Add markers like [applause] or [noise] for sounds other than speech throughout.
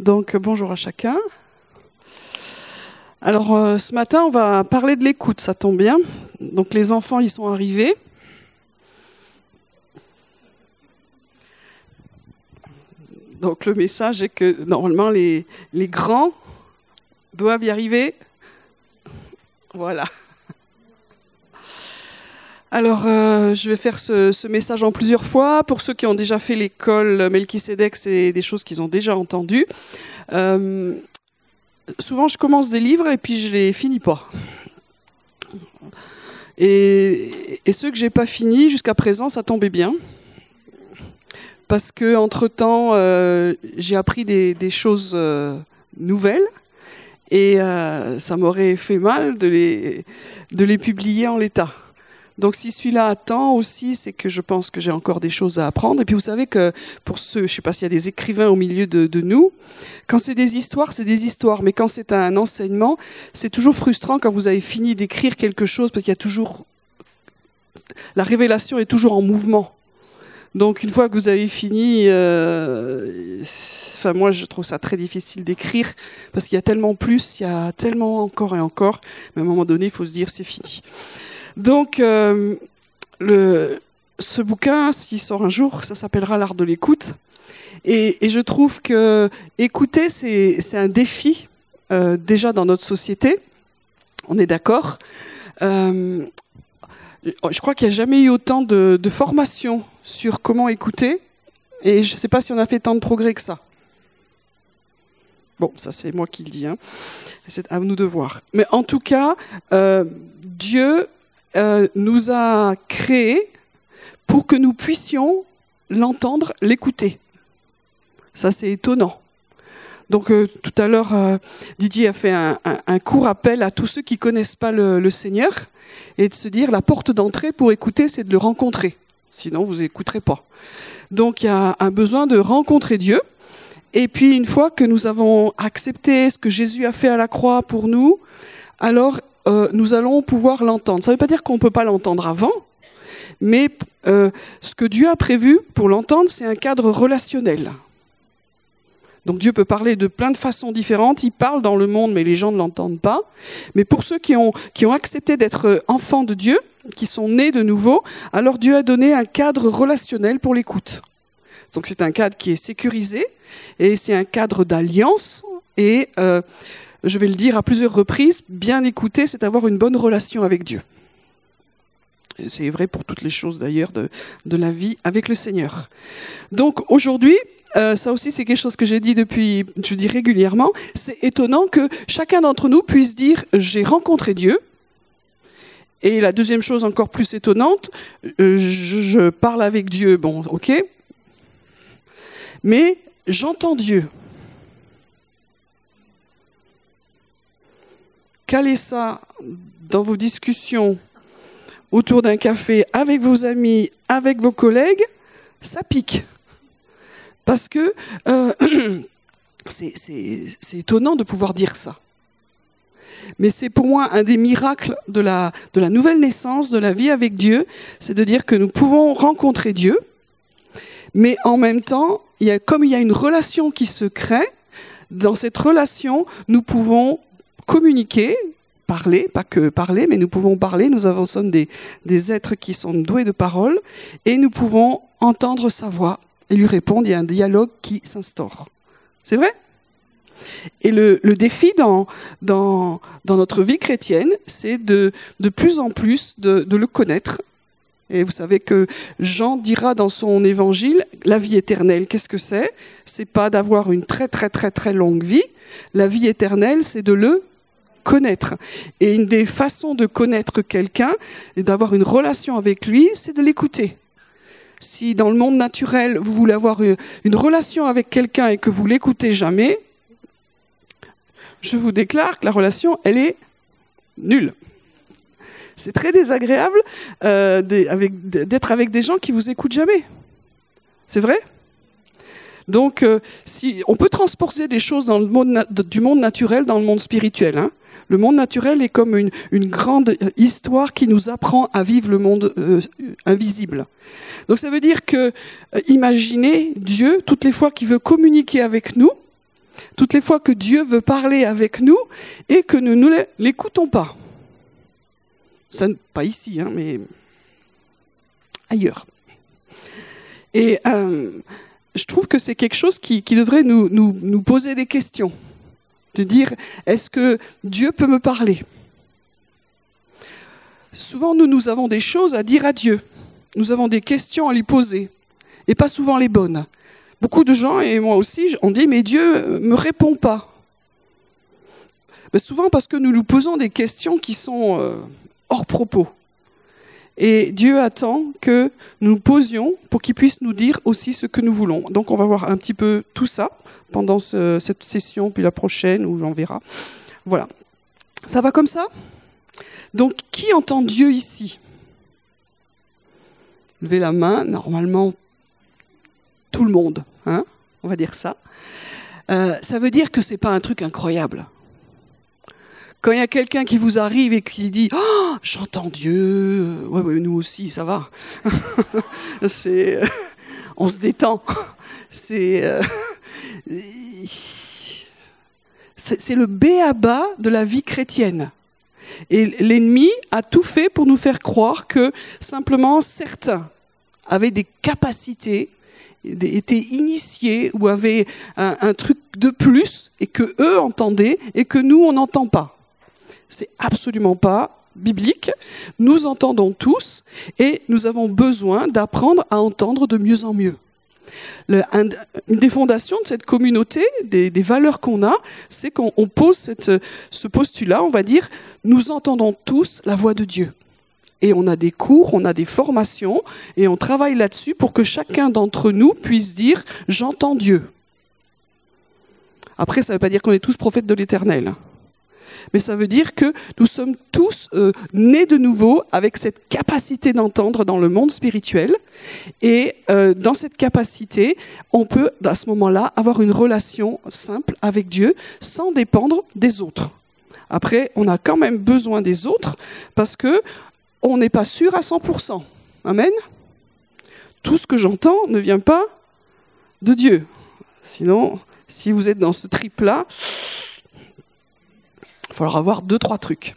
Donc bonjour à chacun. Alors euh, ce matin, on va parler de l'écoute, ça tombe bien. Donc les enfants, ils sont arrivés. Donc le message est que normalement les, les grands doivent y arriver. Voilà. Alors, euh, je vais faire ce, message en plusieurs fois. Pour ceux qui ont déjà fait l'école Melchisedec, c'est des choses qu'ils ont déjà entendues. Euh, souvent, je commence des livres et puis je les finis pas. Et, ceux que j'ai pas finis jusqu'à présent, ça tombait bien. Parce que entre temps, euh, j'ai appris des, choses nouvelles et ça m'aurait fait mal de les publier en l'état. Donc si celui-là attend aussi, c'est que je pense que j'ai encore des choses à apprendre. Et puis vous savez que pour ceux, je ne sais pas s'il y a des écrivains au milieu de, nous, quand c'est des histoires, c'est des histoires. Mais quand c'est un enseignement, c'est toujours frustrant quand vous avez fini d'écrire quelque chose parce qu'il y a toujours... La révélation est toujours en mouvement. Donc une fois que vous avez fini, euh, enfin moi je trouve ça très difficile d'écrire parce qu'il y a tellement plus, il y a tellement encore et encore. Mais à un moment donné, il faut se dire c'est fini. Donc, euh, ce bouquin, s'il sort un jour, ça s'appellera L'art de l'écoute. Et, je trouve que écouter, c'est un défi euh, déjà dans notre société. On est d'accord. Euh, je crois qu'il n'y a jamais eu autant de, de formation sur comment écouter. Et je ne sais pas si on a fait tant de progrès que ça. Bon, ça c'est moi qui le dis. Hein. C'est à nous de voir. Mais en tout cas, Dieu euh, nous a créés pour que nous puissions l'entendre, l'écouter. Ça, c'est étonnant. Donc euh, tout à l'heure, euh, Didier a fait un, court appel à tous ceux qui connaissent pas le, Seigneur et de se dire la porte d'entrée pour écouter, c'est de le rencontrer. Sinon, vous n'écouterez pas. Donc il y a un besoin de rencontrer Dieu. Et puis une fois que nous avons accepté ce que Jésus a fait à la croix pour nous, alors euh, nous allons pouvoir l'entendre. Ça ne veut pas dire qu'on ne peut pas l'entendre avant, mais euh, ce que Dieu a prévu pour l'entendre, c'est un cadre relationnel. Donc Dieu peut parler de plein de façons différentes, il parle dans le monde, mais les gens ne l'entendent pas. Mais pour ceux qui ont, qui ont accepté d'être enfants de Dieu, qui sont nés de nouveau, alors Dieu a donné un cadre relationnel pour l'écoute. Donc c'est un cadre qui est sécurisé, et c'est un cadre d'alliance, et euh, je vais le dire à plusieurs reprises, bien écouter, c'est avoir une bonne relation avec Dieu. C'est vrai pour toutes les choses d'ailleurs de, la vie avec le Seigneur. Donc aujourd'hui, euh, ça aussi c'est quelque chose que j'ai dit depuis, je dis régulièrement, c'est étonnant que chacun d'entre nous puisse dire j'ai rencontré Dieu. Et la deuxième chose encore plus étonnante, euh, je parle avec Dieu, bon ok, mais j'entends Dieu. Calez ça dans vos discussions autour d'un café avec vos amis, avec vos collègues, ça pique. Parce que euh, [clears throat] c'est étonnant de pouvoir dire ça. Mais c'est pour moi un des miracles de la, nouvelle naissance, de la vie avec Dieu, c'est de dire que nous pouvons rencontrer Dieu, mais en même temps, comme il y a une relation qui se crée, dans cette relation, nous pouvons communiquer, parler, pas que parler, mais nous pouvons parler, nous avons, sommes des, des êtres qui sont doués de parole, et nous pouvons entendre sa voix et lui répondre, il y a un dialogue qui s'instaure. C'est vrai? Et le, le, défi dans, dans, dans notre vie chrétienne, c'est de, de plus en plus de, de le connaître. Et vous savez que Jean dira dans son évangile, la vie éternelle, qu'est-ce que c'est? C'est pas d'avoir une très très très très longue vie. La vie éternelle, c'est de le connaître. Et une des façons de connaître quelqu'un et d'avoir une relation avec lui, c'est de l'écouter. Si dans le monde naturel, vous voulez avoir une relation avec quelqu'un et que vous l'écoutez jamais, je vous déclare que la relation, elle est nulle. C'est très désagréable euh, d'être avec des gens qui vous écoutent jamais. C'est vrai? Donc, euh, si, on peut transporter des choses du monde naturel dans le monde spirituel. Hein. Le monde naturel est comme une, grande histoire qui nous apprend à vivre le monde euh, invisible. Donc ça veut dire que, euh, imaginez Dieu, toutes les fois qu'il veut communiquer avec nous, toutes les fois que Dieu veut parler avec nous et que nous ne l'écoutons pas. Ça, pas ici, hein, mais ailleurs. Et euh, je trouve que c'est quelque chose qui, devrait nous, nous, poser des questions. De dire, est-ce que Dieu peut me parler? Souvent, nous, nous avons des choses à dire à Dieu. Nous avons des questions à lui poser. Et pas souvent les bonnes. Beaucoup de gens, et moi aussi, on dit, mais Dieu me répond pas. Souvent parce que nous nous posons des questions qui sont euh, hors propos. Et Dieu attend que nous nous posions pour qu'il puisse nous dire aussi ce que nous voulons. Donc on va voir un petit peu tout ça pendant cette session, puis la prochaine, où j'en verra. Voilà. Ça va comme ça? Donc qui entend Dieu ici? Levez la main, normalement tout le monde, hein on va dire ça. Euh, ça veut dire que ce n'est pas un truc incroyable. Quand il y a quelqu'un qui vous arrive et qui dit oh, j'entends Dieu, ouais, nous aussi, ça va. [laughs] c'est, euh, on se détend. [laughs] C'est, euh, c'est le béaba de la vie chrétienne. Et l'ennemi a tout fait pour nous faire croire que simplement certains avaient des capacités, étaient initiés ou avaient un, truc de plus et que eux entendaient et que nous on n'entend pas. C'est absolument pas biblique. Nous entendons tous et nous avons besoin d'apprendre à entendre de mieux en mieux. Une des fondations de cette communauté, des, valeurs qu'on a, c'est qu'on pose ce postulat, on va dire, nous entendons tous la voix de Dieu. Et on a des cours, on a des formations, et on travaille là-dessus pour que chacun d'entre nous puisse dire, j'entends Dieu. Après, ça ne veut pas dire qu'on est tous prophètes de l'Éternel mais ça veut dire que nous sommes tous euh, nés de nouveau avec cette capacité d'entendre dans le monde spirituel. Et euh, dans cette capacité, on peut, à ce moment-là, avoir une relation simple avec Dieu sans dépendre des autres. Après, on a quand même besoin des autres parce que on n'est pas sûr à 100%. Amen. Tout ce que j'entends ne vient pas de Dieu. Sinon, si vous êtes dans ce trip-là, il falloir avoir deux, trois trucs.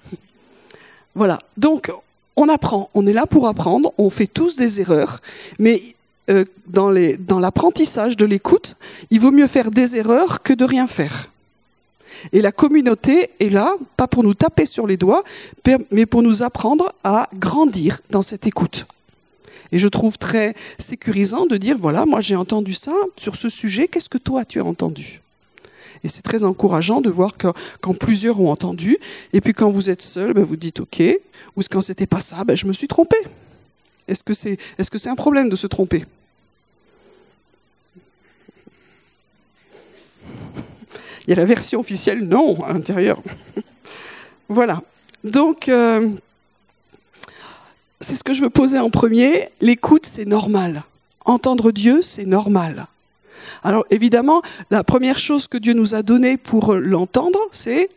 Voilà. Donc, on apprend. On est là pour apprendre. On fait tous des erreurs. Mais euh, dans l'apprentissage de l'écoute, il vaut mieux faire des erreurs que de rien faire. Et la communauté est là, pas pour nous taper sur les doigts, mais pour nous apprendre à grandir dans cette écoute. Et je trouve très sécurisant de dire, voilà, moi j'ai entendu ça sur ce sujet, qu'est-ce que toi tu as entendu? Et c'est très encourageant de voir quand plusieurs ont entendu, et puis quand vous êtes seul, ben vous dites OK, ou quand c'était pas ça, ben je me suis trompé. Est-ce que c'est est -ce c'est un problème de se tromper? Il y a la version officielle non à l'intérieur. [laughs] voilà. Donc, euh, c'est ce que je veux poser en premier. L'écoute, c'est normal. Entendre Dieu, c'est normal. Alors évidemment, la première chose que Dieu nous a donnée pour l'entendre, c'est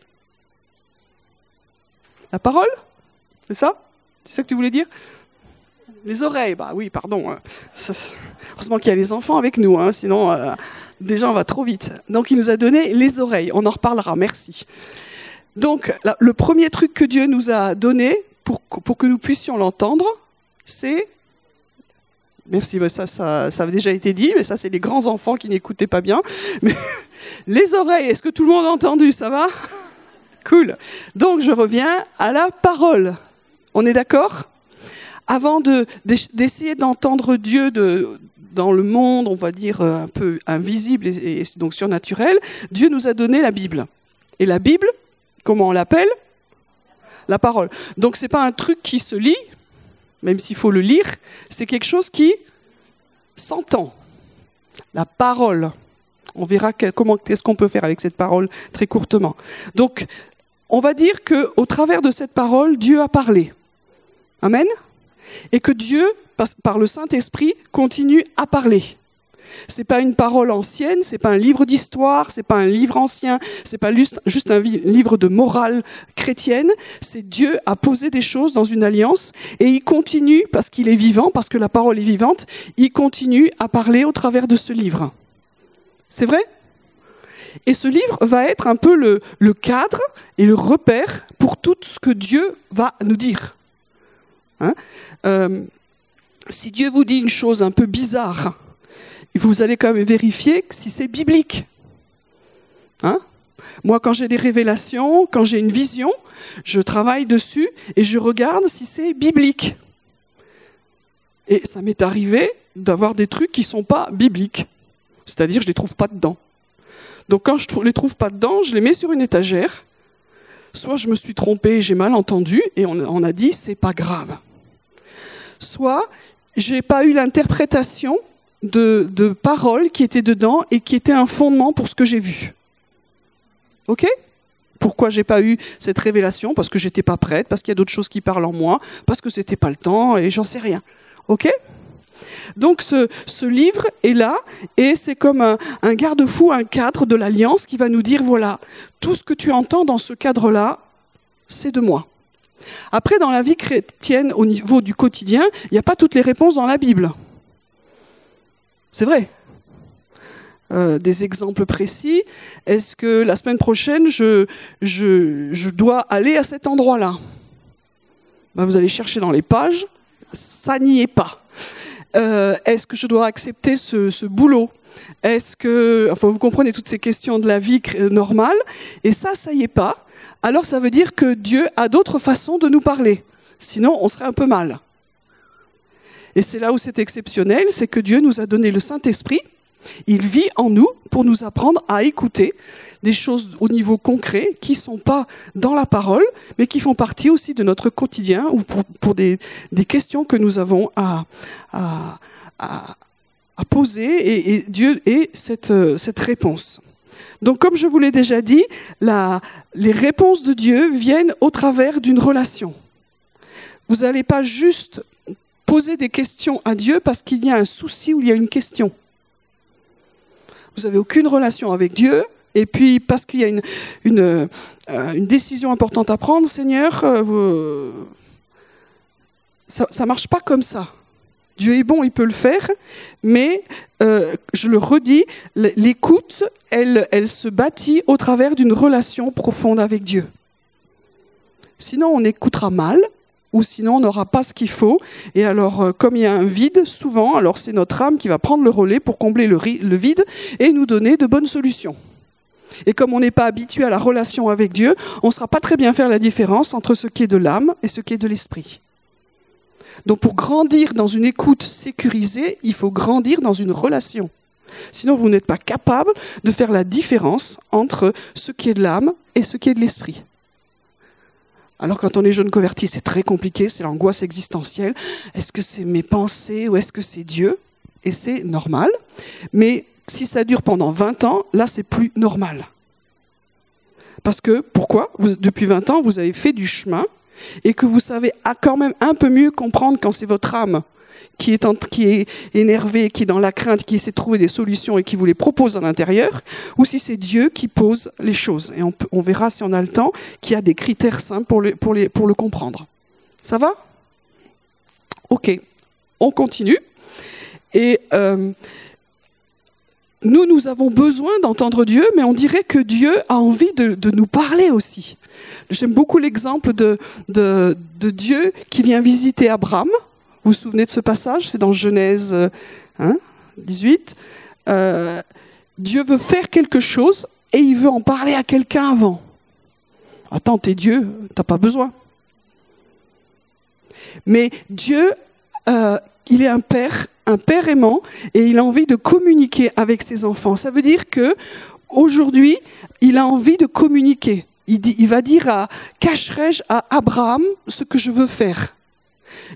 la parole C'est ça? C'est ça que tu voulais dire? Les oreilles, bah oui, pardon. Hein. heureusement qu'il y a les enfants avec nous, hein, sinon euh, déjà on va trop vite. Donc il nous a donné les oreilles, on en reparlera, merci. Donc le premier truc que Dieu nous a donné pour que nous puissions l'entendre, c'est Merci, ça, ça, ça avait déjà été dit, mais ça, c'est les grands enfants qui n'écoutaient pas bien. Mais [laughs] les oreilles, est-ce que tout le monde a entendu? Ça va? Cool. Donc, je reviens à la parole. On est d'accord? Avant d'essayer d'entendre Dieu de, dans le monde, on va dire euh, un peu invisible et, et donc surnaturel, Dieu nous a donné la Bible. Et la Bible, comment on l'appelle? La parole. Donc, c'est pas un truc qui se lit, même s'il faut le lire, c'est quelque chose qui s'entend. La parole. On verra comment qu'est-ce qu'on peut faire avec cette parole très courtement. Donc, on va dire que au travers de cette parole, Dieu a parlé. Amen. Et que Dieu, par le Saint-Esprit, continue à parler. C'est pas une parole ancienne, c'est pas un livre d'histoire, c'est pas un livre ancien, c'est pas juste un livre de morale chrétienne. C'est Dieu a posé des choses dans une alliance et il continue parce qu'il est vivant, parce que la parole est vivante, il continue à parler au travers de ce livre. C'est vrai? Et ce livre va être un peu le, cadre et le repère pour tout ce que Dieu va nous dire. Hein? Euh, si Dieu vous dit une chose un peu bizarre, vous allez quand même vérifier si c'est biblique. Hein? Moi, quand j'ai des révélations, quand j'ai une vision, je travaille dessus et je regarde si c'est biblique. Et ça m'est arrivé d'avoir des trucs qui ne sont pas bibliques. C'est-à-dire, je ne les trouve pas dedans. Donc, quand je ne les trouve pas dedans, je les mets sur une étagère. Soit je me suis trompé, j'ai mal entendu, et on, a dit, c'est pas grave. Soit j'ai pas eu l'interprétation de, de paroles qui étaient dedans et qui étaient un fondement pour ce que j'ai vu. Ok? Pourquoi j'ai pas eu cette révélation? Parce que j'étais pas prête, parce qu'il y a d'autres choses qui parlent en moi, parce que c'était pas le temps et j'en sais rien. Ok? Donc ce, ce, livre est là et c'est comme un, un garde-fou, un cadre de l'alliance qui va nous dire voilà, tout ce que tu entends dans ce cadre-là, c'est de moi. Après, dans la vie chrétienne, au niveau du quotidien, il n'y a pas toutes les réponses dans la Bible. C'est vrai. Euh, des exemples précis. Est-ce que la semaine prochaine, je, dois aller à cet endroit-là? Ben, Vous allez chercher dans les pages, ça n'y est pas. Euh, est-ce que je dois accepter ce, boulot? Est-ce que, vous comprenez toutes ces questions de la vie normale, et ça, ça y est pas. Alors, ça veut dire que Dieu a d'autres façons de nous parler. Sinon, on serait un peu mal. Et c'est là où c'est exceptionnel, c'est que Dieu nous a donné le Saint-Esprit il vit en nous pour nous apprendre à écouter des choses au niveau concret qui ne sont pas dans la parole, mais qui font partie aussi de notre quotidien ou pour, des, questions que nous avons à, poser et, Dieu est cette, cette réponse. Donc, comme je vous l'ai déjà dit, les réponses de Dieu viennent au travers d'une relation. Vous n'allez pas juste poser des questions à Dieu parce qu'il y a un souci ou il y a une question vous n'avez aucune relation avec Dieu, et puis parce qu'il y a une, euh, décision importante à prendre, Seigneur, euh, ça ne marche pas comme ça. Dieu est bon, il peut le faire, mais euh, je le redis, l'écoute, elle, elle se bâtit au travers d'une relation profonde avec Dieu. Sinon, on écoutera mal, ou sinon on n'aura pas ce qu'il faut. Et alors, euh, comme il y a un vide, souvent, alors c'est notre âme qui va prendre le relais pour combler le, vide et nous donner de bonnes solutions. Et comme on n'est pas habitué à la relation avec Dieu, on ne saura pas très bien faire la différence entre ce qui est de l'âme et ce qui est de l'esprit. Donc pour grandir dans une écoute sécurisée, il faut grandir dans une relation. Sinon, vous n'êtes pas capable de faire la différence entre ce qui est de l'âme et ce qui est de l'esprit. Alors quand on est jeune converti, c'est très compliqué, c'est l'angoisse existentielle. Est-ce que c'est mes pensées ou est-ce que c'est Dieu? Et c'est normal. Mais si ça dure pendant 20 ans, là, c'est plus normal. Parce que, pourquoi? Depuis 20 ans, vous avez fait du chemin et que vous savez quand même un peu mieux comprendre quand c'est votre âme qui est, énervé, qui est dans la crainte, qui essaie de trouver des solutions et qui vous les propose à l'intérieur, ou si c'est Dieu qui pose les choses. Et on, verra si on a le temps qu'il y a des critères simples pour le, comprendre. Ça va? Ok, on continue. Et euh, nous, nous avons besoin d'entendre Dieu, mais on dirait que Dieu a envie de, nous parler aussi. J'aime beaucoup l'exemple de Dieu qui vient visiter Abraham vous vous souvenez de ce passage? C'est dans Genèse 18. Hein, euh, Dieu veut faire quelque chose et il veut en parler à quelqu'un avant. Attends, t'es Dieu, t'as pas besoin. Mais Dieu, euh, il est un père, un père aimant, et il a envie de communiquer avec ses enfants. Ça veut dire que aujourd'hui, il a envie de communiquer. Il, il va dire à cacherai-je à Abraham ce que je veux faire?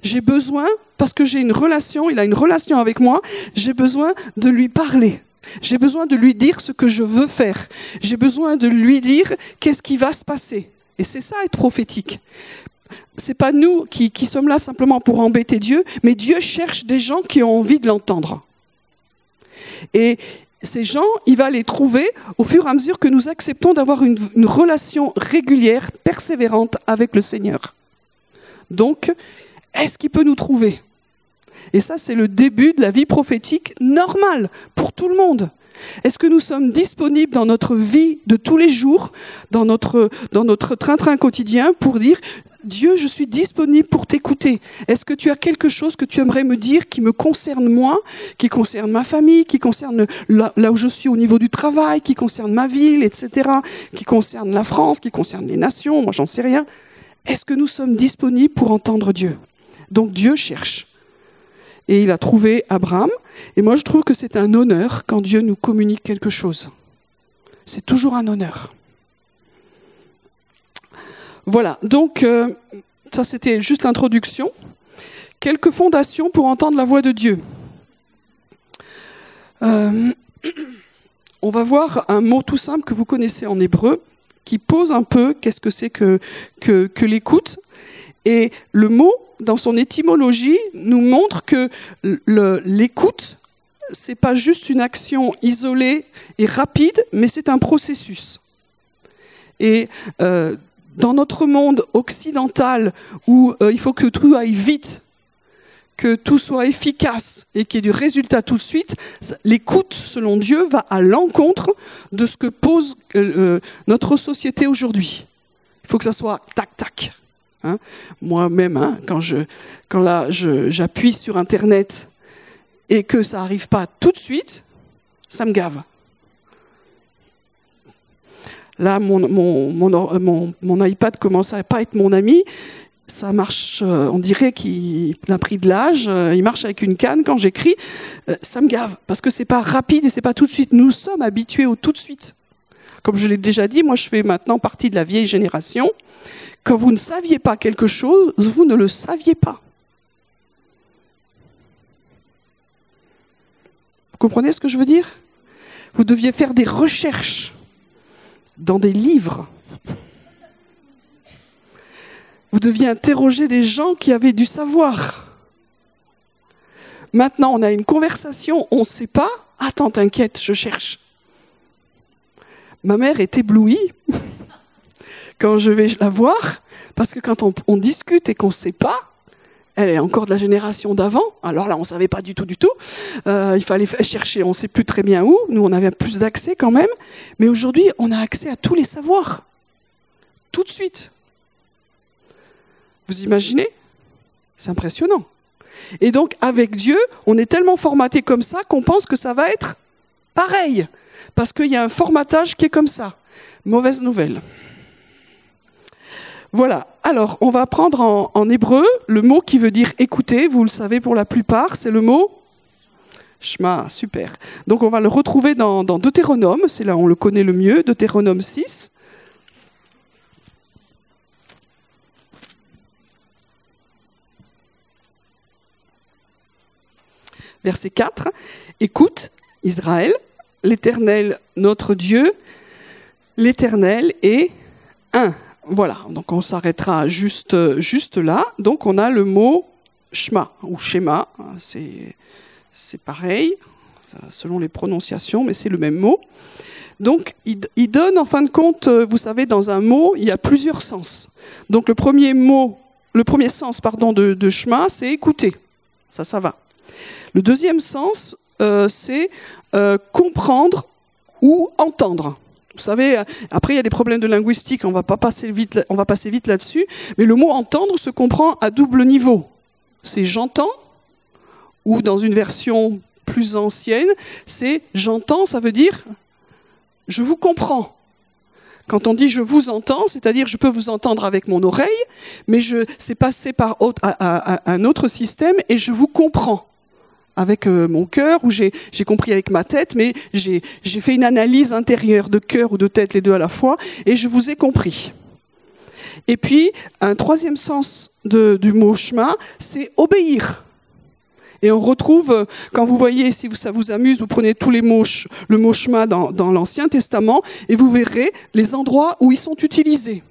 J'ai besoin, parce que j'ai une relation, il a une relation avec moi, j'ai besoin de lui parler. J'ai besoin de lui dire ce que je veux faire. J'ai besoin de lui dire qu'est-ce qui va se passer. Et c'est ça être prophétique. C'est pas nous qui, qui sommes là simplement pour embêter Dieu, mais Dieu cherche des gens qui ont envie de l'entendre. Et ces gens, il va les trouver au fur et à mesure que nous acceptons d'avoir une, une relation régulière, persévérante avec le Seigneur. Donc, est-ce qu'il peut nous trouver? Et ça, c'est le début de la vie prophétique normale pour tout le monde. Est-ce que nous sommes disponibles dans notre vie de tous les jours, dans notre train-train quotidien pour dire Dieu, je suis disponible pour t'écouter. Est-ce que tu as quelque chose que tu aimerais me dire qui me concerne moi, qui concerne ma famille, qui concerne là, où je suis au niveau du travail, qui concerne ma ville, etc., qui concerne la France, qui concerne les nations, moi j'en sais rien. Est-ce que nous sommes disponibles pour entendre Dieu? Donc Dieu cherche. Et il a trouvé Abraham. Et moi je trouve que c'est un honneur quand Dieu nous communique quelque chose. C'est toujours un honneur. Voilà, donc euh, ça c'était juste l'introduction. Quelques fondations pour entendre la voix de Dieu. Euh, [clears throat] on va voir un mot tout simple que vous connaissez en hébreu qui pose un peu qu'est-ce que c'est que, l'écoute. Et le mot, dans son étymologie, nous montre que l'écoute, c'est pas juste une action isolée et rapide, mais c'est un processus. Et euh, dans notre monde occidental où euh, il faut que tout aille vite, que tout soit efficace et qu'il y ait du résultat tout de suite, l'écoute, selon Dieu, va à l'encontre de ce que pose euh, notre société aujourd'hui. Il faut que ça soit tac tac. Hein. Moi-même, hein, quand je, quand là, j'appuie sur Internet et que ça n'arrive pas tout de suite, ça me gave. Là, mon, mon, mon, iPad commence à pas être mon ami. Ça marche, euh, on dirait qu'il a pris de l'âge. Euh, il marche avec une canne quand j'écris. Euh, ça me gave parce que c'est pas rapide et c'est pas tout de suite. Nous sommes habitués au tout de suite. Comme je l'ai déjà dit, moi je fais maintenant partie de la vieille génération. Quand vous ne saviez pas quelque chose, vous ne le saviez pas. Vous comprenez ce que je veux dire? Vous deviez faire des recherches dans des livres. Vous deviez interroger des gens qui avaient du savoir. Maintenant, on a une conversation, on ne sait pas. Attends, t'inquiète, je cherche. Ma mère est éblouie quand je vais la voir, parce que quand on, discute et qu'on ne sait pas, elle est encore de la génération d'avant. Alors là, on ne savait pas du tout, du tout. Euh, il fallait chercher, on ne sait plus très bien où. Nous, on avait plus d'accès quand même. Mais aujourd'hui, on a accès à tous les savoirs. Tout de suite. Vous imaginez? C'est impressionnant. Et donc, avec Dieu, on est tellement formaté comme ça qu'on pense que ça va être pareil. Parce qu'il y a un formatage qui est comme ça. Mauvaise nouvelle. Voilà. Alors, on va prendre en, hébreu le mot qui veut dire écouter. Vous le savez pour la plupart, c'est le mot Shema. Super. Donc, on va le retrouver dans, dans Deutéronome. C'est là où on le connaît le mieux. Deutéronome 6. Verset 4. Écoute, Israël, l'Éternel, notre Dieu, l'Éternel est un. Voilà, donc on s'arrêtera juste, juste là. Donc on a le mot Shema ou schéma, c'est, pareil, selon les prononciations, mais c'est le même mot. Donc il, donne en fin de compte, vous savez, dans un mot, il y a plusieurs sens. Donc le premier mot, le premier sens pardon, de, de c'est écouter. Ça, ça va. Le deuxième sens, euh, c'est euh, comprendre ou entendre. Vous savez, après il y a des problèmes de linguistique, on va pas passer vite, on va passer vite là-dessus. Mais le mot entendre se comprend à double niveau. C'est j'entends, ou dans une version plus ancienne, c'est j'entends, ça veut dire je vous comprends. Quand on dit je vous entends, c'est-à-dire je peux vous entendre avec mon oreille, mais je c'est passé par un autre système et je vous comprends avec euh, mon cœur, ou j'ai compris avec ma tête, mais j'ai fait une analyse intérieure de cœur ou de tête, les deux à la fois, et je vous ai compris. Et puis, un troisième sens du mot chemin, c'est obéir. Et on retrouve, euh, quand vous voyez, si ça vous amuse, vous prenez tous les mots, le mot chemin dans, dans l'Ancien Testament, et vous verrez les endroits où ils sont utilisés.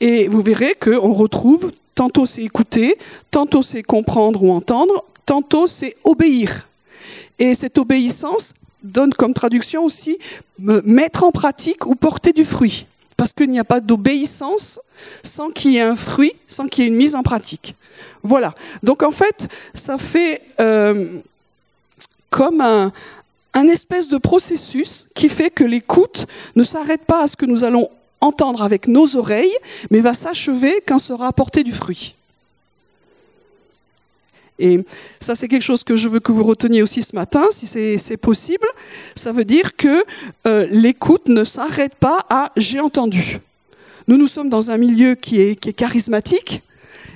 Et vous verrez qu'on retrouve, tantôt c'est écouter, tantôt c'est comprendre ou entendre, tantôt c'est obéir. Et cette obéissance donne comme traduction aussi mettre en pratique ou porter du fruit. Parce qu'il n'y a pas d'obéissance sans qu'il y ait un fruit, sans qu'il y ait une mise en pratique. Voilà. Donc en fait, ça fait euh, comme un, un espèce de processus qui fait que l'écoute ne s'arrête pas à ce que nous allons entendre avec nos oreilles, mais va s'achever quand sera apporté du fruit. Et ça, c'est quelque chose que je veux que vous reteniez aussi ce matin, si c'est possible. Ça veut dire que euh, l'écoute ne s'arrête pas à j'ai entendu. Nous, nous sommes dans un milieu qui est, charismatique.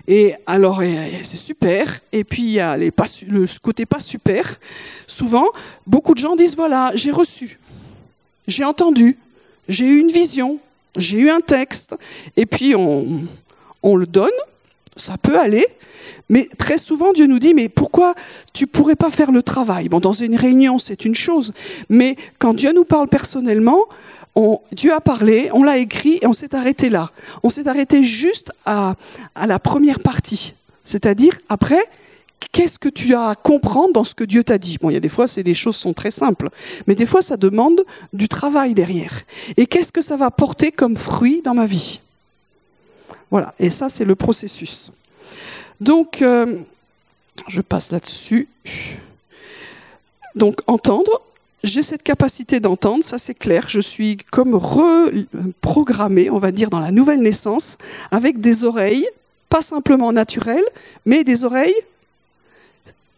Et alors, c'est super. Et puis, il y a le côté pas super. Souvent, beaucoup de gens disent, voilà, j'ai reçu, j'ai entendu, j'ai eu une vision, j'ai eu un texte. Et puis, on le donne. Ça peut aller. Mais très souvent, Dieu nous dit, mais pourquoi tu pourrais pas faire le travail? Bon, dans une réunion, c'est une chose. Mais quand Dieu nous parle personnellement, Dieu a parlé, on l'a écrit et on s'est arrêté là. On s'est arrêté juste à, la première partie. C'est-à-dire, après, qu'est-ce que tu as à comprendre dans ce que Dieu t'a dit? Bon, il y a des fois, c'est des choses sont très simples, mais des fois, ça demande du travail derrière. Et qu'est-ce que ça va porter comme fruit dans ma vie? Voilà, et ça, c'est le processus. Donc, euh, je passe là-dessus. Donc, entendre, j'ai cette capacité d'entendre, ça c'est clair. Je suis comme reprogrammé, on va dire, dans la nouvelle naissance, avec des oreilles, pas simplement naturelles, mais des oreilles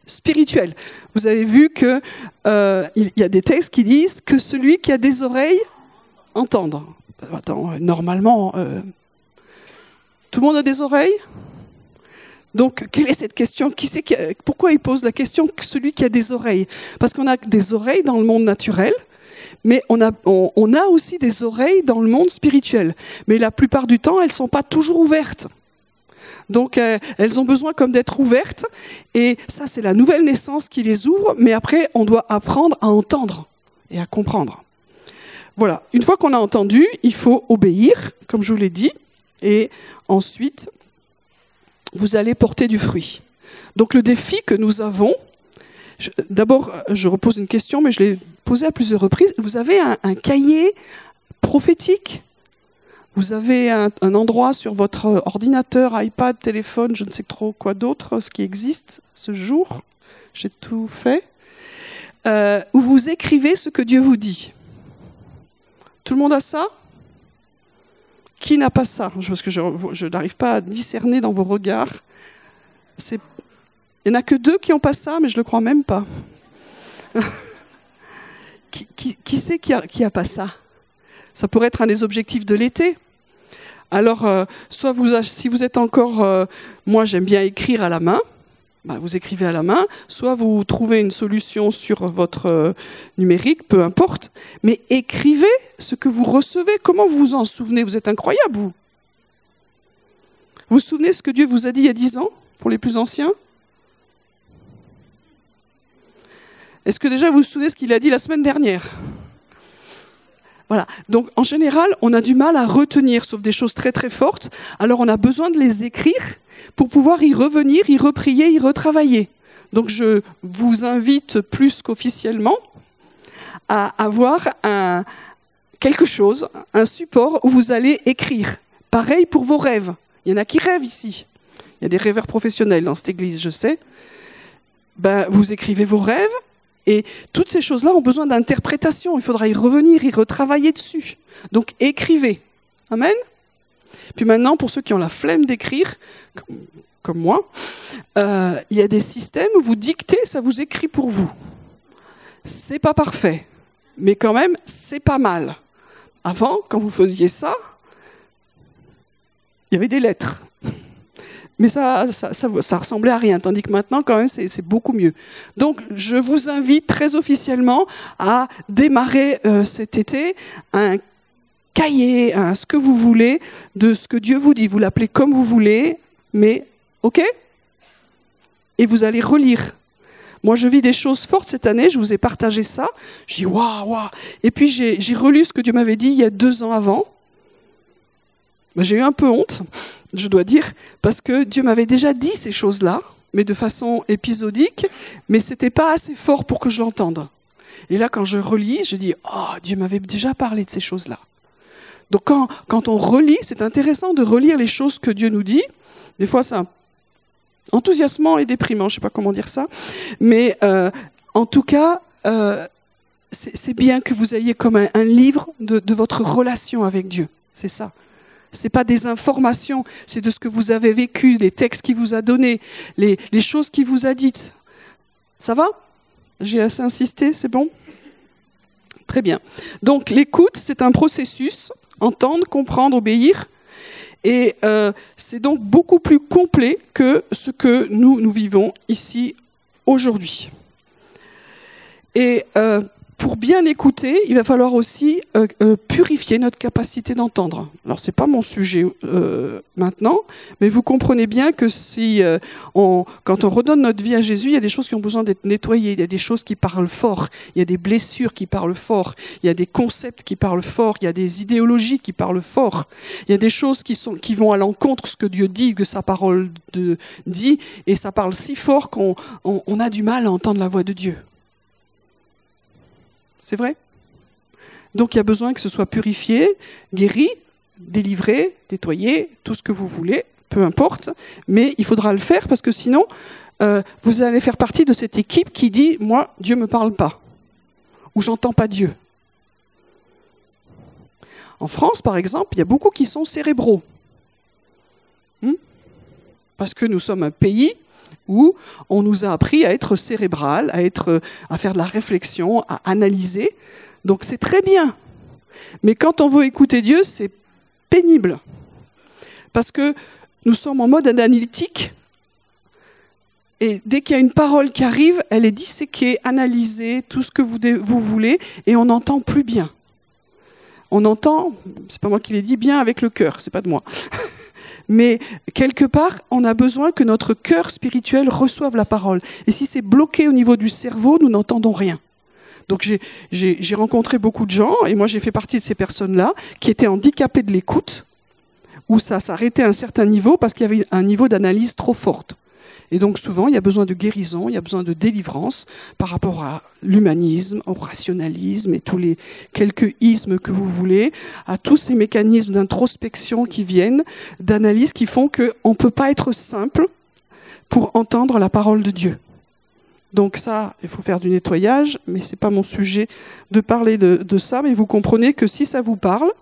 spirituelles. Vous avez vu qu'il euh, y a des textes qui disent que celui qui a des oreilles entendre. Attends, normalement, euh, tout le monde a des oreilles? Donc, quelle est cette question? Qui qui Pourquoi il pose la question celui qui a des oreilles? Parce qu'on a des oreilles dans le monde naturel, mais on a, on, a aussi des oreilles dans le monde spirituel. Mais la plupart du temps, elles ne sont pas toujours ouvertes. Donc, euh, elles ont besoin comme d'être ouvertes. Et ça, c'est la nouvelle naissance qui les ouvre. Mais après, on doit apprendre à entendre et à comprendre. Voilà. Une fois qu'on a entendu, il faut obéir, comme je vous l'ai dit. Et ensuite, vous allez porter du fruit. Donc le défi que nous avons, d'abord je repose une question, mais je l'ai posée à plusieurs reprises, vous avez un, cahier prophétique? Vous avez un, endroit sur votre ordinateur, iPad, téléphone, je ne sais trop quoi d'autre, ce qui existe ce jour, j'ai tout fait, euh, où vous écrivez ce que Dieu vous dit. Tout le monde a ça? Qui n'a pas ça Parce que je, n'arrive pas à discerner dans vos regards. Il n'y en a que deux qui n'ont pas ça, mais je ne le crois même pas. [laughs] qui, qui, c'est qui n'a a pas ça? Ça pourrait être un des objectifs de l'été. Alors, euh, soit vous, si vous êtes encore, euh, moi j'aime bien écrire à la main, bah, vous écrivez à la main, soit vous trouvez une solution sur votre euh, numérique, peu importe, mais écrivez ce que vous recevez. Comment vous vous en souvenez? Vous êtes incroyable, vous. Vous vous souvenez ce que Dieu vous a dit il y a dix ans, pour les plus anciens? Est-ce que déjà vous vous souvenez ce qu'il a dit la semaine dernière? Voilà. Donc en général, on a du mal à retenir, sauf des choses très très fortes. Alors on a besoin de les écrire pour pouvoir y revenir, y reprier, y retravailler. Donc je vous invite plus qu'officiellement à avoir quelque chose, un support où vous allez écrire. Pareil pour vos rêves. Il y en a qui rêvent ici. Il y a des rêveurs professionnels dans cette église, je sais. Ben, vous écrivez vos rêves, et toutes ces choses-là ont besoin d'interprétation. Il faudra y revenir, y retravailler dessus. Donc écrivez. Amen. Puis maintenant, pour ceux qui ont la flemme d'écrire, comme moi, euh, il y a des systèmes où vous dictez, ça vous écrit pour vous. C'est pas parfait, mais quand même, c'est pas mal. Avant, quand vous faisiez ça, il y avait des lettres mais ça, ça, ressemblait à rien. Tandis que maintenant, quand même, c'est beaucoup mieux. Donc, je vous invite très officiellement à démarrer euh, cet été un cahier, un, ce que vous voulez, de ce que Dieu vous dit. Vous l'appelez comme vous voulez, mais OK? Et vous allez relire. Moi, je vis des choses fortes cette année, je vous ai partagé ça. Je dis waouh, waouh. Et puis, j'ai relu ce que Dieu m'avait dit il y a deux ans avant. Ben, j'ai eu un peu honte je dois dire, parce que Dieu m'avait déjà dit ces choses-là, mais de façon épisodique, mais c'était pas assez fort pour que je l'entende. Et là, quand je relis, je dis, oh, Dieu m'avait déjà parlé de ces choses-là. Donc quand, quand on relit, c'est intéressant de relire les choses que Dieu nous dit. Des fois, c'est enthousiasmant et déprimant, je ne sais pas comment dire ça. Mais euh, en tout cas, euh, c'est bien que vous ayez comme un, livre de, votre relation avec Dieu. C'est ça. C'est pas des informations, c'est de ce que vous avez vécu, les textes qu'il vous a donnés, les, choses qu'il vous a dites. Ça va? J'ai assez insisté, c'est bon? Très bien. Donc l'écoute, c'est un processus, entendre, comprendre, obéir. Et euh, c'est donc beaucoup plus complet que ce que nous, nous vivons ici aujourd'hui. Et euh, pour bien écouter, il va falloir aussi euh, euh, purifier notre capacité d'entendre. Alors c'est pas mon sujet euh, maintenant, mais vous comprenez bien que si on, quand on redonne notre vie à Jésus, il y a des choses qui ont besoin d'être nettoyées, il y a des choses qui parlent fort, il y a des blessures qui parlent fort, il y a des concepts qui parlent fort, il y a des idéologies qui parlent fort, il y a des choses qui vont à l'encontre de ce que Dieu dit, que sa parole dit, et ça parle si fort qu'on on a du mal à entendre la voix de Dieu. C'est vrai? Donc il y a besoin que ce soit purifié, guéri, délivré, nettoyé, tout ce que vous voulez, peu importe, mais il faudra le faire parce que sinon, euh, vous allez faire partie de cette équipe qui dit Moi, Dieu ne me parle pas, ou j'entends pas Dieu. En France, par exemple, il y a beaucoup qui sont cérébraux. Hmm? Parce que nous sommes un pays où on nous a appris à être cérébral, à, être, à faire de la réflexion, à analyser. Donc c'est très bien. Mais quand on veut écouter Dieu, c'est pénible. Parce que nous sommes en mode analytique. Et dès qu'il y a une parole qui arrive, elle est disséquée, analysée, tout ce que vous, voulez, et on n'entend plus bien. On entend, c'est pas moi qui l'ai dit, bien avec le cœur, c'est pas de moi. [laughs] mais quelque part, on a besoin que notre cœur spirituel reçoive la parole. Et si c'est bloqué au niveau du cerveau, nous n'entendons rien. Donc j'ai rencontré beaucoup de gens, et moi j'ai fait partie de ces personnes-là, qui étaient handicapées de l'écoute, où ça s'arrêtait à un certain niveau parce qu'il y avait un niveau d'analyse trop forte. Et donc souvent, il y a besoin de guérison, il y a besoin de délivrance par rapport à l'humanisme, au rationalisme et tous les quelques ismes que vous voulez, à tous ces mécanismes d'introspection qui viennent, d'analyse qui font qu'on ne peut pas être simple pour entendre la parole de Dieu. Donc ça, il faut faire du nettoyage, mais ce n'est pas mon sujet de parler de, ça, mais vous comprenez que si ça vous parle,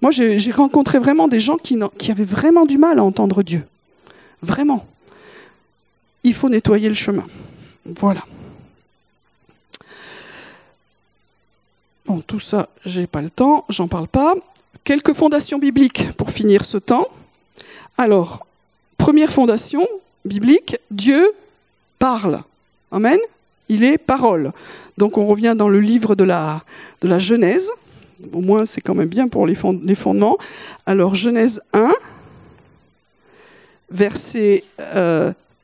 moi j'ai rencontré vraiment des gens qui, qui avaient vraiment du mal à entendre Dieu. Vraiment il faut nettoyer le chemin. Voilà. Bon, tout ça, j'ai pas le temps, j'en parle pas. Quelques fondations bibliques pour finir ce temps. Alors, première fondation biblique, Dieu parle. Amen. Il est parole. Donc on revient dans le livre de la, de la Genèse. Au moins, c'est quand même bien pour les, fondements. Alors, Genèse 1, verset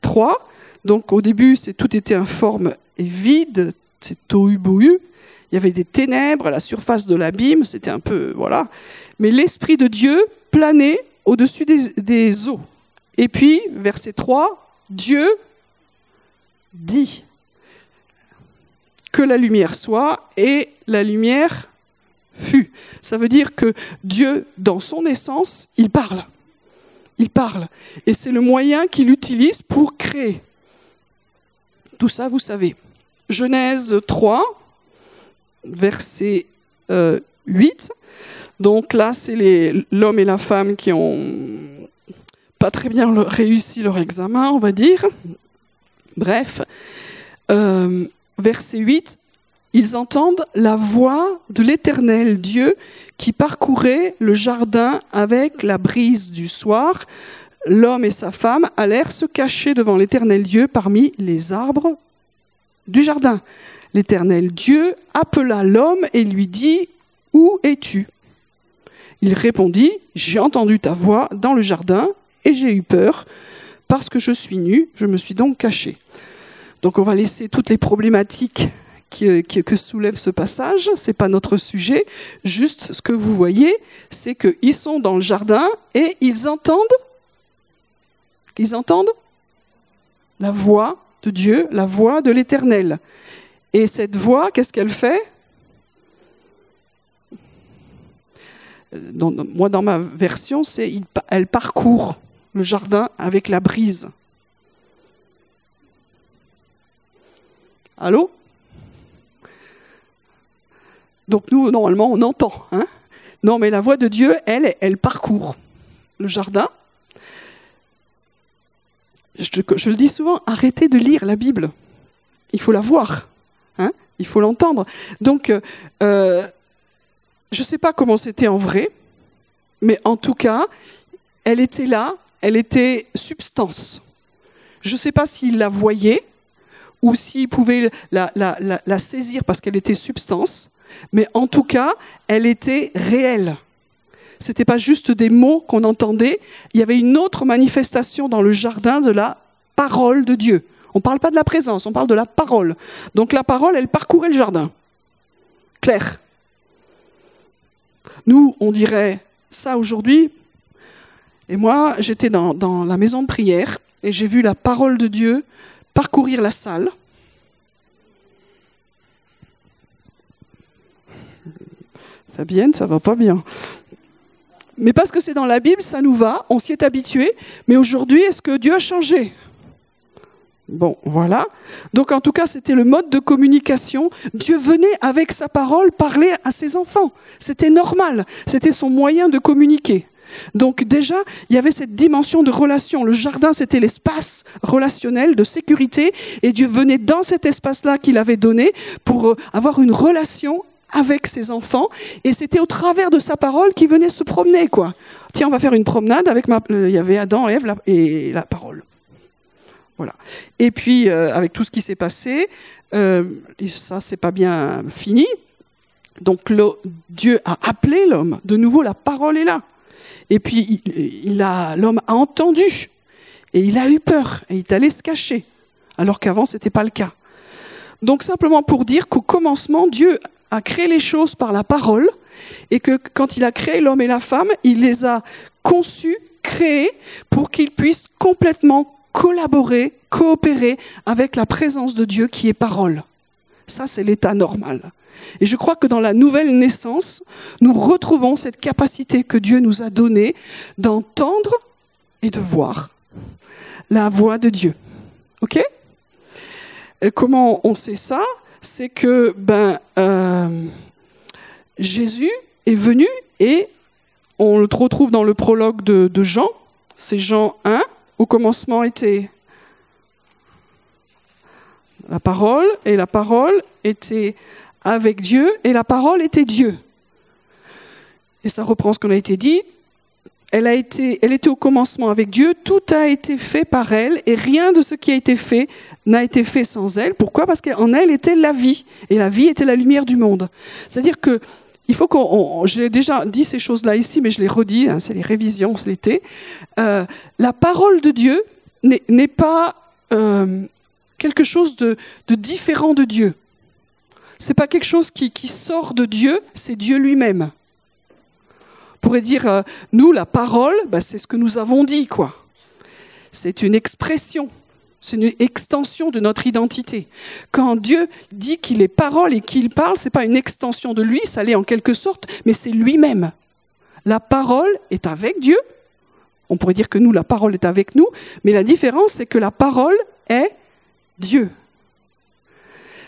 3. Donc au début, c'est tout était informe et vide, c'est tohu bohu. Il y avait des ténèbres à la surface de l'abîme, c'était un peu voilà. Mais l'esprit de Dieu planait au-dessus des, des eaux. Et puis verset 3, Dieu dit que la lumière soit et la lumière fut. Ça veut dire que Dieu, dans son essence, il parle. Il parle. Et c'est le moyen qu'il utilise pour créer. Tout ça, vous savez. Genèse 3, verset 8. Euh, Donc là, c'est l'homme et la femme qui ont pas très bien réussi leur examen, on va dire. Bref, euh, verset 8, ils entendent la voix de l'Éternel Dieu qui parcourait le jardin avec la brise du soir l'homme et sa femme allèrent se cacher devant l'Éternel Dieu parmi les arbres du jardin. L'Éternel Dieu appela l'homme et lui dit, Où es-tu? Il répondit, J'ai entendu ta voix dans le jardin et j'ai eu peur, parce que je suis nu, je me suis donc caché. Donc on va laisser toutes les problématiques que soulève ce passage, ce n'est pas notre sujet, juste ce que vous voyez, c'est qu'ils sont dans le jardin et ils entendent qu'ils entendent La voix de Dieu, la voix de l'Éternel. Et cette voix, qu'est-ce qu'elle fait? Moi, dans ma version, c'est elle parcourt le jardin avec la brise. Allô? Donc nous, normalement, on entend. Hein? Non, mais la voix de Dieu, elle, elle parcourt le jardin. Je, le dis souvent, arrêtez de lire la Bible. Il faut la voir. Hein il faut l'entendre. Donc, euh, je ne sais pas comment c'était en vrai, mais en tout cas, elle était là, elle était substance. Je ne sais pas s'il la voyait ou s'il pouvait la saisir parce qu'elle était substance, mais en tout cas, elle était réelle. Ce n'était pas juste des mots qu'on entendait, il y avait une autre manifestation dans le jardin de la parole de Dieu. On ne parle pas de la présence, on parle de la parole. Donc la parole, elle parcourait le jardin. Claire. Nous, on dirait ça aujourd'hui. Et moi, j'étais dans, dans la maison de prière et j'ai vu la parole de Dieu parcourir la salle. Fabienne, ça va pas bien. Mais parce que c'est dans la Bible, ça nous va, on s'y est habitué. Mais aujourd'hui, est-ce que Dieu a changé? Bon, voilà. Donc en tout cas, c'était le mode de communication. Dieu venait avec sa parole parler à ses enfants. C'était normal. C'était son moyen de communiquer. Donc déjà, il y avait cette dimension de relation. Le jardin, c'était l'espace relationnel de sécurité. Et Dieu venait dans cet espace-là qu'il avait donné pour euh, avoir une relation avec ses enfants, et c'était au travers de sa parole qu'il venait se promener, quoi. Tiens, on va faire une promenade avec ma... Il y avait Adam, Ève et la parole. Voilà. Et puis, euh, avec tout ce qui s'est passé, euh, ça, c'est pas bien fini. Donc, Dieu a appelé l'homme. De nouveau, la parole est là. Et puis, l'homme a entendu. Et il a eu peur. Et il est allé se cacher. Alors qu'avant, ce n'était pas le cas. Donc, simplement pour dire qu'au commencement, Dieu a créé les choses par la parole et que quand il a créé l'homme et la femme, il les a conçus, créés pour qu'ils puissent complètement collaborer, coopérer avec la présence de Dieu qui est parole. Ça, c'est l'état normal. Et je crois que dans la nouvelle naissance, nous retrouvons cette capacité que Dieu nous a donnée d'entendre et de voir la voix de Dieu. OK? Comment on sait ça? C'est que ben, euh, Jésus est venu et on le retrouve dans le prologue de, de Jean, c'est Jean 1, au commencement était la parole, et la parole était avec Dieu, et la parole était Dieu. Et ça reprend ce qu'on a été dit, elle, a été, elle était au commencement avec Dieu, tout a été fait par elle, et rien de ce qui a été fait n'a été fait sans elle. Pourquoi? Parce qu'en elle était la vie, et la vie était la lumière du monde. C'est-à-dire que il faut qu'on, j'ai déjà dit ces choses-là ici, mais je les redis, hein, c'est les révisions, c'est l'été. Euh, la parole de Dieu n'est pas euh, quelque chose de, différent de Dieu. C'est pas quelque chose qui, qui sort de Dieu, c'est Dieu lui-même pourrait dire, euh, nous, la parole, bah, c'est ce que nous avons dit, quoi. C'est une expression, c'est une extension de notre identité. Quand Dieu dit qu'il est parole et qu'il parle, c'est pas une extension de lui, ça l'est en quelque sorte, mais c'est lui-même. La parole est avec Dieu. On pourrait dire que nous, la parole est avec nous, mais la différence, c'est que la parole est Dieu.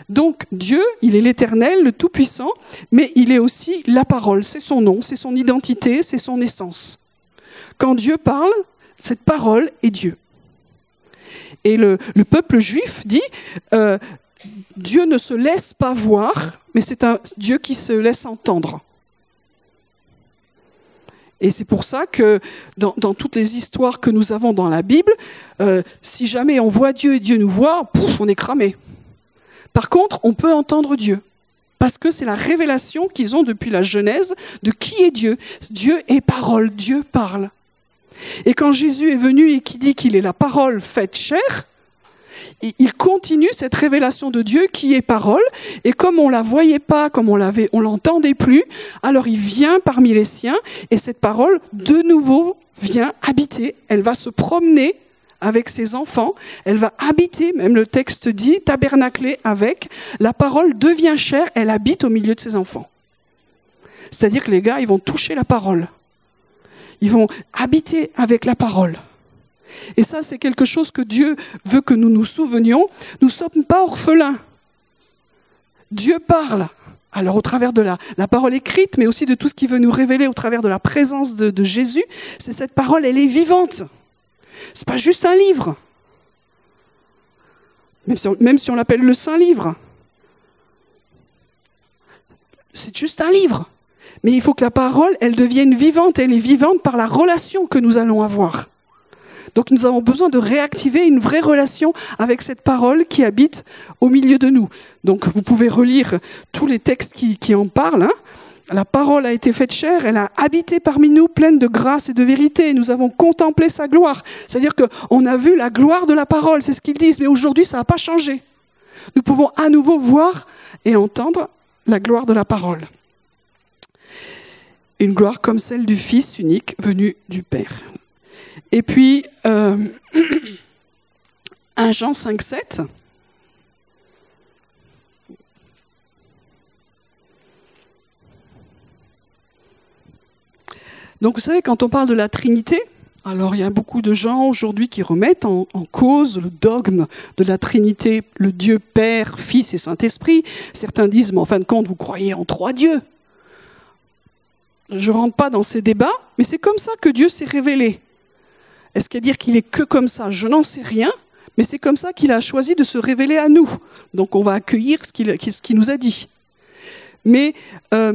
Donc Dieu, il est l'éternel, le Tout-Puissant, mais il est aussi la parole, c'est son nom, c'est son identité, c'est son essence. Quand Dieu parle, cette parole est Dieu. Et le, peuple juif dit, euh, Dieu ne se laisse pas voir, mais c'est un Dieu qui se laisse entendre. Et c'est pour ça que dans, toutes les histoires que nous avons dans la Bible, euh, si jamais on voit Dieu et Dieu nous voit, pouf, on est cramé. Par contre, on peut entendre Dieu. Parce que c'est la révélation qu'ils ont depuis la Genèse de qui est Dieu. Dieu est parole, Dieu parle. Et quand Jésus est venu et qui dit qu'il est la parole faite chair, il continue cette révélation de Dieu qui est parole, et comme on la voyait pas, comme on l'avait, on l'entendait plus, alors il vient parmi les siens, et cette parole, de nouveau, vient habiter, elle va se promener avec ses enfants, elle va habiter, même le texte dit, tabernacler avec, la parole devient chère, elle habite au milieu de ses enfants. C'est-à-dire que les gars, ils vont toucher la parole. Ils vont habiter avec la parole. Et ça, c'est quelque chose que Dieu veut que nous nous souvenions. Nous ne sommes pas orphelins. Dieu parle. Alors au travers de la, la, parole écrite, mais aussi de tout ce qui veut nous révéler au travers de la présence de Jésus, c'est cette parole, elle est vivante. C'est pas juste un livre. Même si on, même si on l'appelle le Saint Livre. C'est juste un livre. Mais il faut que la parole, elle devienne vivante. Elle est vivante par la relation que nous allons avoir. Donc nous avons besoin de réactiver une vraie relation avec cette parole qui habite au milieu de nous. Donc vous pouvez relire tous les textes qui, en parlent. Hein. La parole a été faite chair, elle a habité parmi nous pleine de grâce et de vérité. Nous avons contemplé sa gloire. C'est-à-dire qu'on a vu la gloire de la parole, c'est ce qu'ils disent. Mais aujourd'hui, ça n'a pas changé. Nous pouvons à nouveau voir et entendre la gloire de la parole. Une gloire comme celle du Fils unique venu du Père. Et puis, euh, [clears throat] 1 Jean 5, 7. Donc vous savez, quand on parle de la Trinité, alors il y a beaucoup de gens aujourd'hui qui remettent en, cause le dogme de la Trinité, le Dieu Père, Fils et Saint-Esprit. Certains disent, mais en fin de compte, vous croyez en trois dieux. Je ne rentre pas dans ces débats, mais c'est comme ça que Dieu s'est révélé. Est-ce qu'à dire qu'il est que comme ça? Je n'en sais rien, mais c'est comme ça qu'il a choisi de se révéler à nous. Donc on va accueillir ce qu'il nous a dit. Mais euh,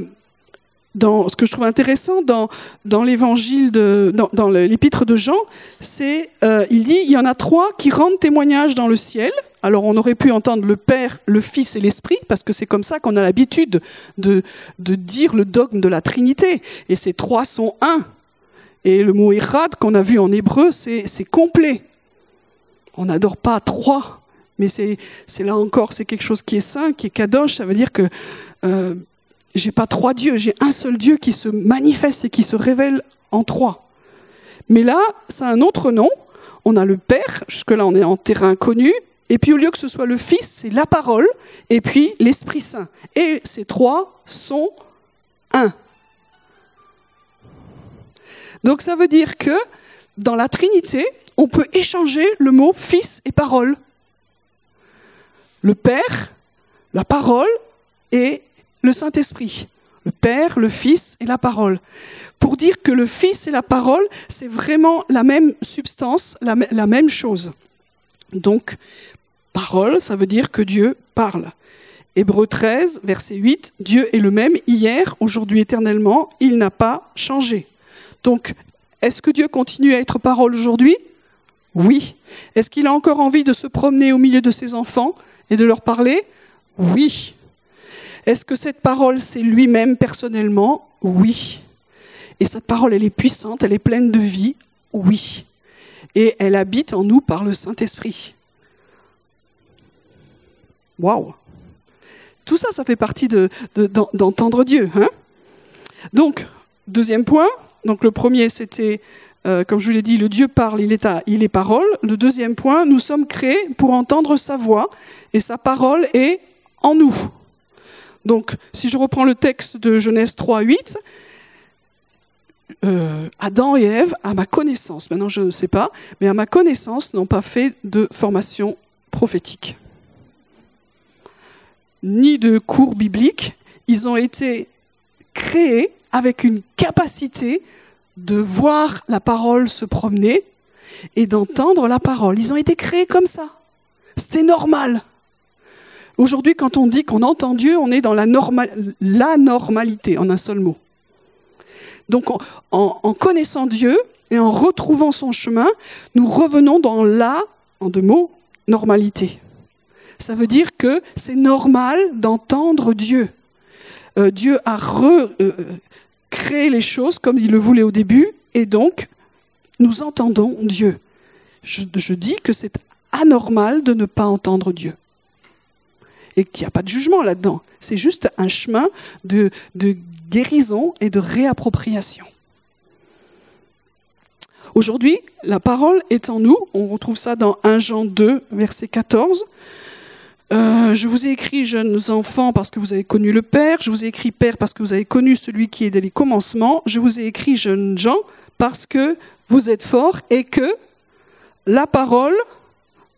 dans, ce que je trouve intéressant dans, dans l'évangile, de, dans, dans l'épître de Jean, c'est euh, il dit il y en a trois qui rendent témoignage dans le ciel. Alors on aurait pu entendre le Père, le Fils et l'Esprit, parce que c'est comme ça qu'on a l'habitude de, de dire le dogme de la Trinité. Et ces trois sont un. Et le mot irad qu'on a vu en hébreu, c'est complet. On n'adore pas trois, mais c'est là encore, c'est quelque chose qui est saint, qui est kadosh. Ça veut dire que euh, j'ai pas trois dieux, j'ai un seul Dieu qui se manifeste et qui se révèle en trois. Mais là, c'est un autre nom. On a le Père, jusque-là on est en terrain connu, et puis au lieu que ce soit le Fils, c'est la parole, et puis l'Esprit Saint. Et ces trois sont un. Donc ça veut dire que dans la Trinité, on peut échanger le mot fils et parole. Le Père, la parole et le Saint-Esprit. Le Père, le Fils et la parole. Pour dire que le Fils et la parole, c'est vraiment la même substance, la, même chose. Donc, parole, ça veut dire que Dieu parle. Hébreu 13, verset 8, Dieu est le même hier, aujourd'hui éternellement, il n'a pas changé. Donc, est-ce que Dieu continue à être parole aujourd'hui? Oui. Est-ce qu'il a encore envie de se promener au milieu de ses enfants et de leur parler? Oui. Est-ce que cette parole, c'est lui-même personnellement? Oui. Et cette parole, elle est puissante, elle est pleine de vie? Oui. Et elle habite en nous par le Saint-Esprit. Waouh Tout ça, ça fait partie d'entendre de, Dieu. Hein? Donc, deuxième point, donc le premier, c'était, euh, comme je l'ai dit, le Dieu parle, il est, il est parole. Le deuxième point, nous sommes créés pour entendre sa voix et sa parole est en nous. Donc, si je reprends le texte de Genèse 3, 8, euh, Adam et Ève, à ma connaissance, maintenant je ne sais pas, mais à ma connaissance, n'ont pas fait de formation prophétique, ni de cours bibliques. Ils ont été créés avec une capacité de voir la parole se promener et d'entendre la parole. Ils ont été créés comme ça. C'était normal. Aujourd'hui, quand on dit qu'on entend Dieu, on est dans la, normalité, en un seul mot. Donc, en, connaissant Dieu et en retrouvant son chemin, nous revenons dans la, en deux mots, normalité. Ça veut dire que c'est normal d'entendre Dieu. Euh, Dieu a re, euh, les choses comme il le voulait au début, et donc nous entendons Dieu. Je, dis que c'est anormal de ne pas entendre Dieu. Et qu'il n'y a pas de jugement là-dedans. C'est juste un chemin de, guérison et de réappropriation. Aujourd'hui, la parole est en nous. On retrouve ça dans 1 Jean 2, verset 14. Euh, je vous ai écrit, jeunes enfants, parce que vous avez connu le Père. Je vous ai écrit, Père, parce que vous avez connu celui qui est dès les commencements. Je vous ai écrit, jeunes gens, parce que vous êtes forts et que la parole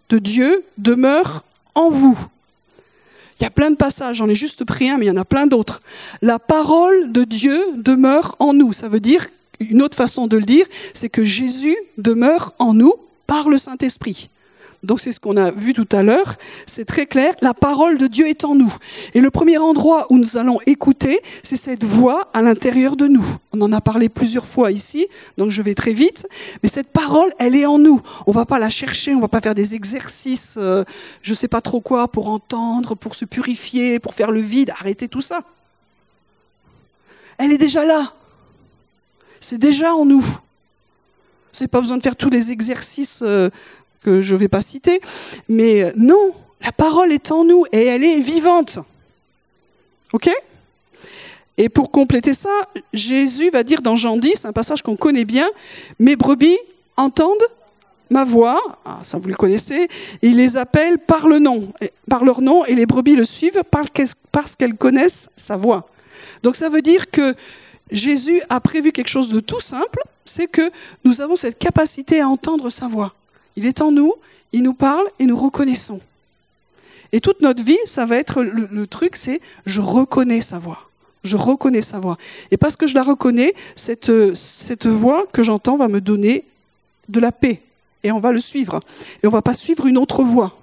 de Dieu demeure en vous. Il y a plein de passages, j'en ai juste pris un, mais il y en a plein d'autres. La parole de Dieu demeure en nous. Ça veut dire, une autre façon de le dire, c'est que Jésus demeure en nous par le Saint-Esprit. Donc c'est ce qu'on a vu tout à l'heure, c'est très clair, la parole de Dieu est en nous. Et le premier endroit où nous allons écouter, c'est cette voix à l'intérieur de nous. On en a parlé plusieurs fois ici, donc je vais très vite, mais cette parole, elle est en nous. On va pas la chercher, on va pas faire des exercices, euh, je sais pas trop quoi, pour entendre, pour se purifier, pour faire le vide, arrêtez tout ça. Elle est déjà là. C'est déjà en nous. C'est pas besoin de faire tous les exercices euh, que je ne vais pas citer. Mais euh, non, la parole est en nous et elle est vivante. OK? Et pour compléter ça, Jésus va dire dans Jean 10, un passage qu'on connaît bien, Mes brebis entendent ma voix, ah, ça vous le connaissez, il les appelle par le nom, par leur nom, et les brebis le suivent parce qu'elles connaissent sa voix. Donc ça veut dire que Jésus a prévu quelque chose de tout simple, c'est que nous avons cette capacité à entendre sa voix. Il est en nous, il nous parle et nous reconnaissons. Et toute notre vie, ça va être le, truc, c'est je reconnais sa voix. Je reconnais sa voix. Et parce que je la reconnais, cette, cette voix que j'entends va me donner de la paix. Et on va le suivre. Et on ne va pas suivre une autre voix.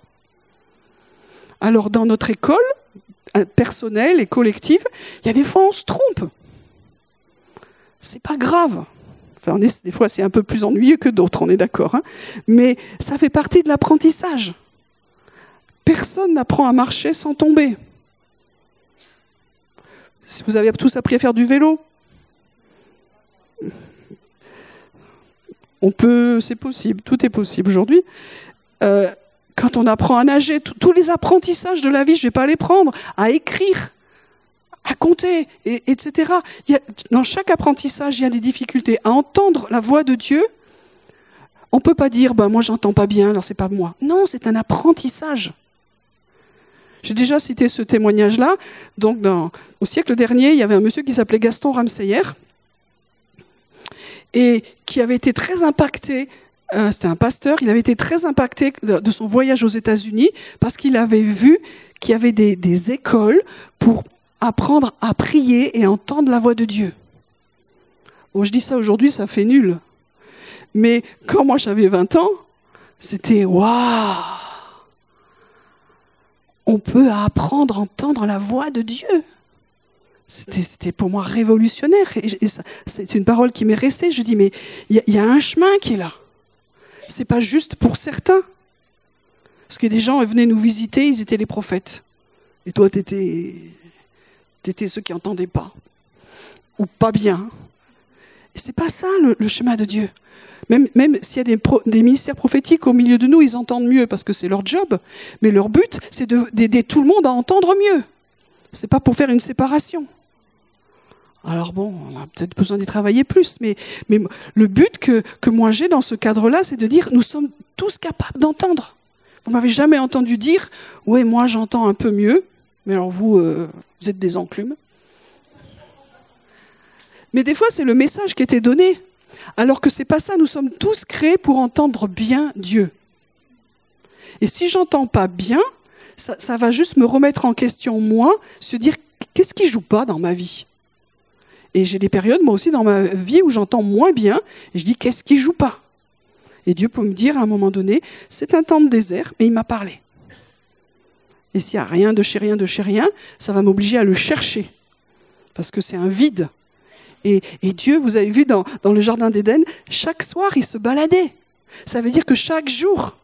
Alors dans notre école euh, personnelle et collective, il y a des fois on se trompe. C'est pas grave des fois, c'est un peu plus ennuyeux que d'autres, on est d'accord. Hein. Mais ça fait partie de l'apprentissage. Personne n'apprend à marcher sans tomber. Si vous avez tous appris à faire du vélo, on peut, c'est possible, tout est possible aujourd'hui. Euh, quand on apprend à nager, tous les apprentissages de la vie, je ne vais pas les prendre, à écrire, à compter, et, etc. dans chaque apprentissage, il y a des difficultés. À entendre la voix de Dieu, on ne peut pas dire, ben, moi j'entends pas bien, alors c'est pas moi. Non, c'est un apprentissage. J'ai déjà cité ce témoignage-là. Donc, au siècle dernier, il y avait un monsieur qui s'appelait Gaston Ramseyer et qui avait été très impacté. Euh, c'était un pasteur. Il avait été très impacté de, son voyage aux États-Unis parce qu'il avait vu qu'il y avait des écoles pour apprendre à prier et entendre la voix de Dieu. Bon, je dis ça aujourd'hui, ça fait nul. Mais quand moi j'avais 20 ans, c'était waouh On peut apprendre à entendre la voix de Dieu. C'était pour moi révolutionnaire. Et, c'est une parole qui m'est restée. Je dis, mais il y, a un chemin qui est là. C'est pas juste pour certains. Parce que des gens venaient nous visiter, ils étaient les prophètes. Et toi, tu étais T'étais ceux qui n'entendaient pas, ou pas bien. C'est pas ça le, chemin de Dieu. Même, s'il y a des, ministères prophétiques au milieu de nous, ils entendent mieux parce que c'est leur job. Mais leur but, c'est d'aider tout le monde à entendre mieux. C'est pas pour faire une séparation. Alors bon, on a peut-être besoin d'y travailler plus, mais, mais le but que, que moi j'ai dans ce cadre-là, c'est de dire nous sommes tous capables d'entendre. Vous m'avez jamais entendu dire oui, moi j'entends un peu mieux, mais alors vous, euh, vous êtes des enclumes. Mais des fois, c'est le message qui était donné. Alors que c'est pas ça, nous sommes tous créés pour entendre bien Dieu. Et si j'entends pas bien, ça, ça, va juste me remettre en question moi, se dire qu'est-ce qui joue pas dans ma vie? Et j'ai des périodes moi aussi dans ma vie où j'entends moins bien et je dis qu'est-ce qui joue pas? Et Dieu peut me dire à un moment donné, c'est un temps de désert, mais il m'a parlé. Et s'il n'y a rien de chez rien de chez rien, ça va m'obliger à le chercher. Parce que c'est un vide. Et, Dieu, vous avez vu dans, le Jardin d'Éden, chaque soir, il se baladait. Ça veut dire que chaque jour,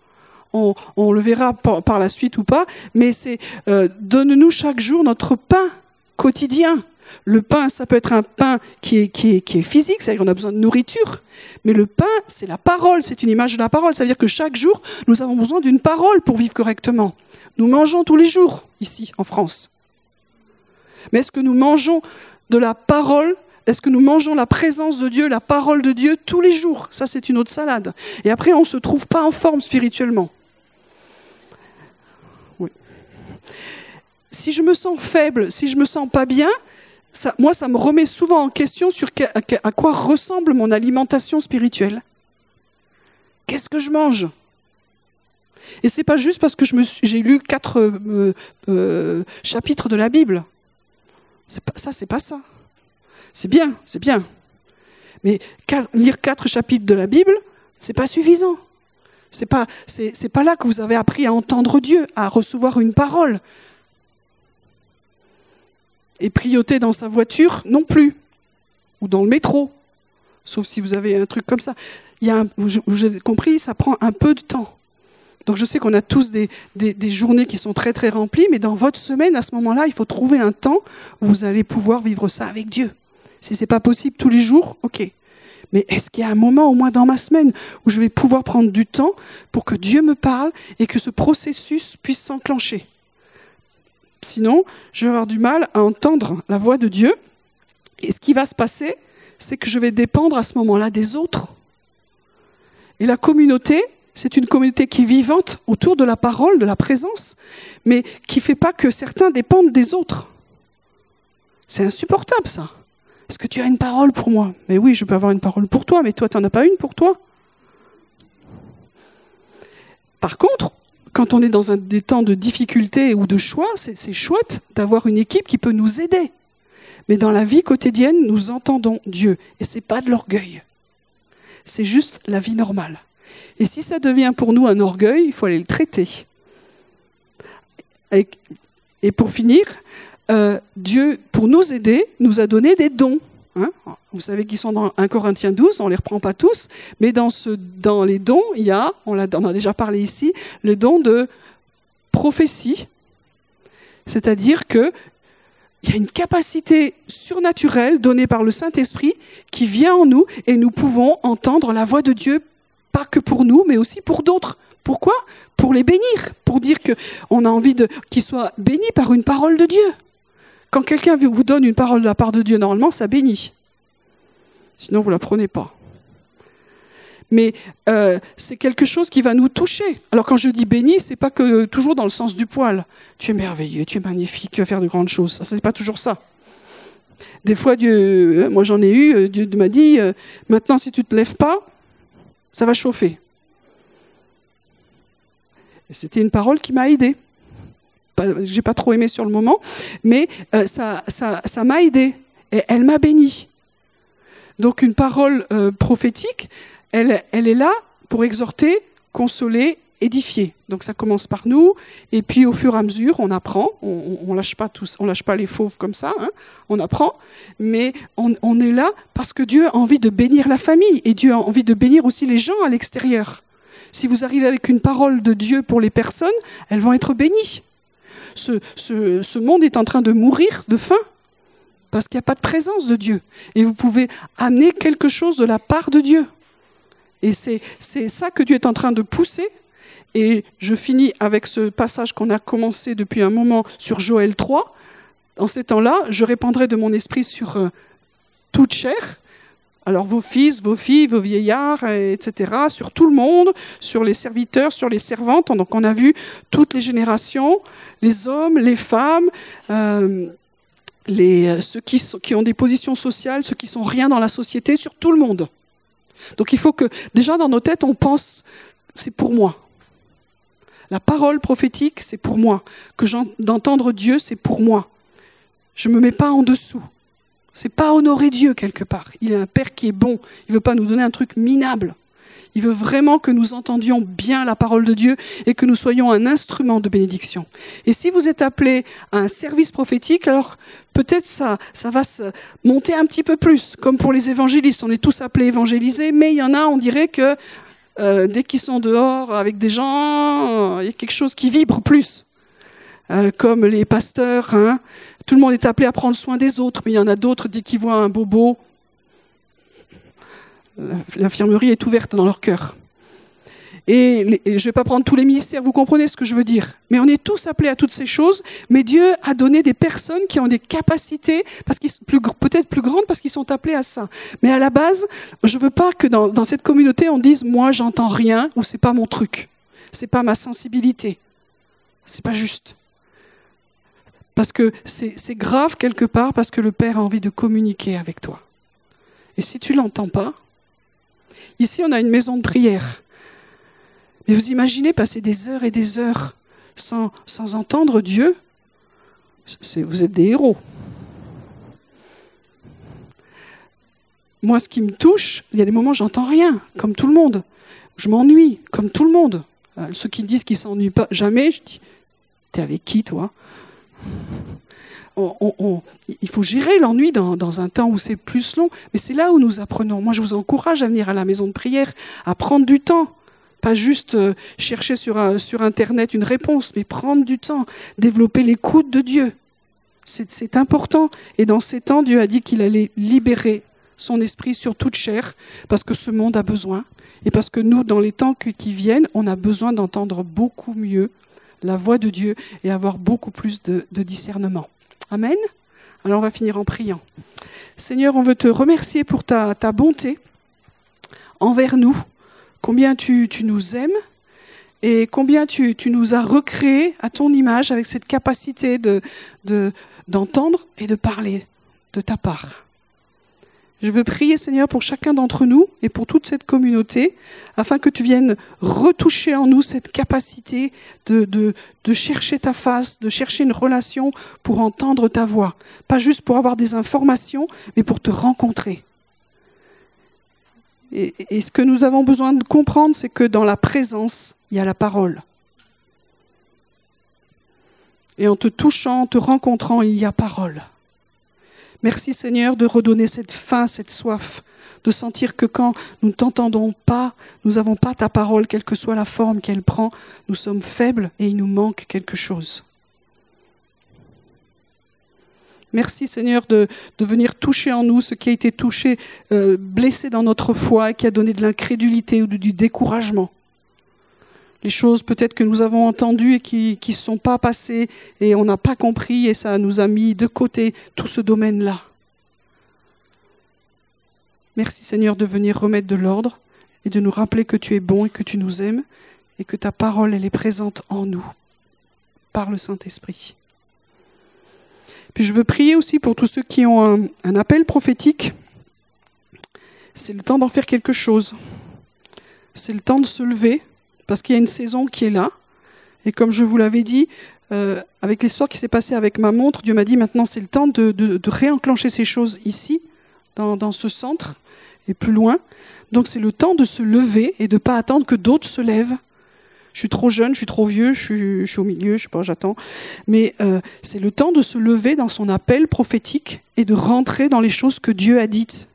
on, le verra par, la suite ou pas, mais c'est euh, donne-nous chaque jour notre pain quotidien. Le pain, ça peut être un pain qui est, physique, c'est-à-dire qu'on a besoin de nourriture, mais le pain, c'est la parole, c'est une image de la parole. Ça veut dire que chaque jour, nous avons besoin d'une parole pour vivre correctement. Nous mangeons tous les jours ici, en France. Mais est-ce que nous mangeons de la parole? Est-ce que nous mangeons la présence de Dieu, la parole de Dieu tous les jours? Ça, c'est une autre salade. Et après, on ne se trouve pas en forme spirituellement. Oui. Si je me sens faible, si je me sens pas bien, moi, ça me remet souvent en question sur à quoi ressemble mon alimentation spirituelle. Qu'est-ce que je mange? Et c'est pas juste parce que j'ai lu quatre euh, euh, chapitres de la Bible. Pas, ça, c'est pas ça. C'est bien, c'est bien. Mais lire quatre chapitres de la Bible, c'est pas suffisant. C'est pas, c'est pas là que vous avez appris à entendre Dieu, à recevoir une parole. Et prioter dans sa voiture non plus, ou dans le métro, sauf si vous avez un truc comme ça. Il y a vous avez compris, ça prend un peu de temps. Donc je sais qu'on a tous des, des, journées qui sont très très remplies, mais dans votre semaine, à ce moment-là, il faut trouver un temps où vous allez pouvoir vivre ça avec Dieu. Si ce n'est pas possible tous les jours, ok. Mais est-ce qu'il y a un moment, au moins dans ma semaine, où je vais pouvoir prendre du temps pour que Dieu me parle et que ce processus puisse s'enclencher? Sinon, je vais avoir du mal à entendre la voix de Dieu. Et ce qui va se passer, c'est que je vais dépendre à ce moment-là des autres. Et la communauté, c'est une communauté qui est vivante autour de la parole, de la présence, mais qui ne fait pas que certains dépendent des autres. C'est insupportable ça. Est-ce que tu as une parole pour moi? Mais oui, je peux avoir une parole pour toi, mais toi, tu n'en as pas une pour toi. Par contre, quand on est dans des temps de difficulté ou de choix, c'est chouette d'avoir une équipe qui peut nous aider. Mais dans la vie quotidienne, nous entendons Dieu. Et ce n'est pas de l'orgueil. C'est juste la vie normale. Et si ça devient pour nous un orgueil, il faut aller le traiter. Et, pour finir, euh, Dieu, pour nous aider, nous a donné des dons. Hein. Vous savez qu'ils sont dans 1 Corinthiens 12, on ne les reprend pas tous, mais dans, ce, dans les dons, il y a, on, a, on a déjà parlé ici, le don de prophétie. C'est-à-dire que il y a une capacité surnaturelle donnée par le Saint-Esprit qui vient en nous et nous pouvons entendre la voix de Dieu pas que pour nous, mais aussi pour d'autres. Pourquoi? Pour les bénir, pour dire qu'on a envie qu'ils soient bénis par une parole de Dieu. Quand quelqu'un vous donne une parole de la part de Dieu, normalement, ça bénit. Sinon, vous ne la prenez pas. Mais euh, c'est quelque chose qui va nous toucher. Alors quand je dis béni, c'est pas que toujours dans le sens du poil. Tu es merveilleux, tu es magnifique, tu vas faire de grandes choses. Ce n'est pas toujours ça. Des fois, Dieu, euh, moi j'en ai eu, euh, Dieu m'a dit, maintenant si tu ne te lèves pas, ça va chauffer. C'était une parole qui m'a aidé. J'ai pas trop aimé sur le moment, mais ça, ça, m'a aidé et elle m'a béni. Donc une parole euh, prophétique, elle, est là pour exhorter, consoler édifier. Donc ça commence par nous, et puis au fur et à mesure, on apprend. On, on, lâche pas tous, on lâche pas les fauves comme ça. Hein. on apprend, mais on, est là parce que Dieu a envie de bénir la famille et Dieu a envie de bénir aussi les gens à l'extérieur. Si vous arrivez avec une parole de Dieu pour les personnes, elles vont être bénies. Ce monde est en train de mourir de faim parce qu'il n'y a pas de présence de Dieu. Et vous pouvez amener quelque chose de la part de Dieu. Et c'est ça que Dieu est en train de pousser et je finis avec ce passage qu'on a commencé depuis un moment sur Joël 3. En ces temps-là, je répandrai de mon esprit sur euh, toute chair, alors vos fils, vos filles, vos vieillards, etc., sur tout le monde, sur les serviteurs, sur les servantes. Donc on a vu toutes les générations, les hommes, les femmes, euh, euh, ceux qui, qui ont des positions sociales, ceux qui sont rien dans la société, sur tout le monde. Donc il faut que déjà dans nos têtes on pense, c'est pour moi. La parole prophétique, c'est pour moi. Que d'entendre Dieu, c'est pour moi. Je ne me mets pas en dessous. C'est pas honorer Dieu quelque part. Il est un Père qui est bon. Il ne veut pas nous donner un truc minable. Il veut vraiment que nous entendions bien la parole de Dieu et que nous soyons un instrument de bénédiction. Et si vous êtes appelé à un service prophétique, alors peut-être ça, ça va se monter un petit peu plus, comme pour les évangélistes. On est tous appelés évangéliser, mais il y en a, on dirait que euh, dès qu'ils sont dehors avec des gens, il y a quelque chose qui vibre plus. Euh, comme les pasteurs, hein. tout le monde est appelé à prendre soin des autres, mais il y en a d'autres, dès qu'ils voient un bobo, l'infirmerie est ouverte dans leur cœur. Et, je ne vais pas prendre tous les ministères, vous comprenez ce que je veux dire. Mais on est tous appelés à toutes ces choses, mais Dieu a donné des personnes qui ont des capacités, parce qu'ils peut-être plus grandes parce qu'ils sont appelés à ça. Mais à la base, je ne veux pas que dans, cette communauté on dise moi j'entends rien ou c'est pas mon truc, c'est pas ma sensibilité, c'est pas juste. Parce que c'est grave quelque part parce que le Père a envie de communiquer avec toi. Et si tu l'entends pas, ici on a une maison de prière. Mais vous imaginez passer des heures et des heures sans, entendre Dieu? Vous êtes des héros. Moi, ce qui me touche, il y a des moments où j'entends rien, comme tout le monde. Je m'ennuie, comme tout le monde. Euh, ceux qui disent qu'ils s'ennuient pas jamais, je dis, t'es avec qui, toi? Il faut gérer l'ennui dans, un temps où c'est plus long, mais c'est là où nous apprenons. Moi, je vous encourage à venir à la maison de prière, à prendre du temps, pas juste euh, chercher sur, sur Internet une réponse, mais prendre du temps, développer l'écoute de Dieu. C'est important. Et dans ces temps, Dieu a dit qu'il allait libérer son esprit sur toute chair, parce que ce monde a besoin, et parce que nous, dans les temps qui viennent, on a besoin d'entendre beaucoup mieux la voix de Dieu et avoir beaucoup plus de discernement. Amen. Alors on va finir en priant. Seigneur, on veut te remercier pour ta, bonté envers nous, combien tu, nous aimes et combien tu, nous as recréés à ton image avec cette capacité d'entendre de, et de parler de ta part. Je veux prier, Seigneur, pour chacun d'entre nous et pour toute cette communauté, afin que tu viennes retoucher en nous cette capacité de, de, chercher ta face, de chercher une relation pour entendre ta voix. Pas juste pour avoir des informations, mais pour te rencontrer. Et, et ce que nous avons besoin de comprendre, c'est que dans la présence, il y a la parole. Et en te touchant, en te rencontrant, il y a parole. Merci Seigneur de redonner cette faim, cette soif, de sentir que quand nous ne t'entendons pas, nous n'avons pas ta parole, quelle que soit la forme qu'elle prend, nous sommes faibles et il nous manque quelque chose. Merci Seigneur de, venir toucher en nous ce qui a été touché, euh, blessé dans notre foi, qui a donné de l'incrédulité ou du découragement les choses peut-être que nous avons entendues et qui ne sont pas passées et on n'a pas compris et ça nous a mis de côté tout ce domaine-là. Merci Seigneur de venir remettre de l'ordre et de nous rappeler que tu es bon et que tu nous aimes et que ta parole elle est présente en nous par le Saint-Esprit. Puis je veux prier aussi pour tous ceux qui ont un, un appel prophétique. C'est le temps d'en faire quelque chose. C'est le temps de se lever parce qu'il y a une saison qui est là. Et comme je vous l'avais dit, euh, avec l'histoire qui s'est passée avec ma montre, Dieu m'a dit maintenant c'est le temps de, réenclencher ces choses ici, dans, ce centre, et plus loin. Donc c'est le temps de se lever et de ne pas attendre que d'autres se lèvent. Je suis trop jeune, je suis trop vieux, je suis, au milieu, je sais pas, j'attends. Mais euh, c'est le temps de se lever dans son appel prophétique et de rentrer dans les choses que Dieu a dites.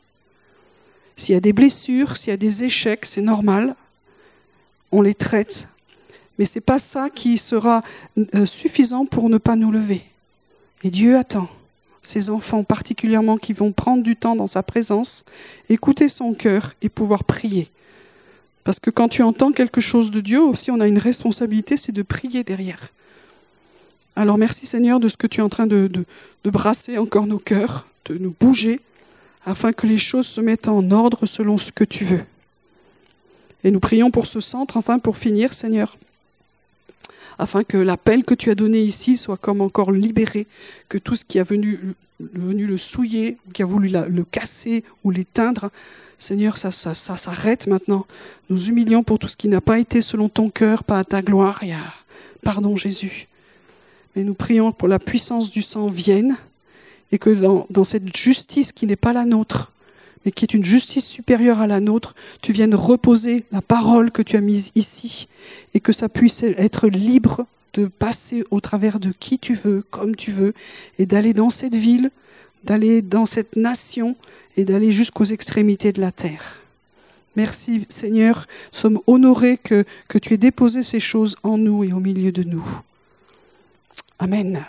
S'il y a des blessures, s'il y a des échecs, c'est normal on les traite. Mais ce n'est pas ça qui sera euh, suffisant pour ne pas nous lever. Et Dieu attend ces enfants particulièrement qui vont prendre du temps dans sa présence, écouter son cœur et pouvoir prier. Parce que quand tu entends quelque chose de Dieu, aussi on a une responsabilité, c'est de prier derrière. Alors merci Seigneur de ce que tu es en train de, de brasser encore nos cœurs, de nous bouger, afin que les choses se mettent en ordre selon ce que tu veux. Et nous prions pour ce centre, enfin pour finir, Seigneur, afin que l'appel que tu as donné ici soit comme encore libéré, que tout ce qui a venu, le souiller, qui a voulu le casser ou l'éteindre, Seigneur, ça, s'arrête maintenant. Nous humilions pour tout ce qui n'a pas été selon ton cœur, pas à ta gloire. Et Pardon Jésus. Mais nous prions pour la puissance du sang vienne et que dans cette justice qui n'est pas la nôtre, mais qui est une justice supérieure à la nôtre, tu viennes reposer la parole que tu as mise ici et que ça puisse être libre de passer au travers de qui tu veux, comme tu veux, et d'aller dans cette ville, d'aller dans cette nation et d'aller jusqu'aux extrémités de la terre. Merci Seigneur, sommes honorés que, que tu aies déposé ces choses en nous et au milieu de nous. Amen.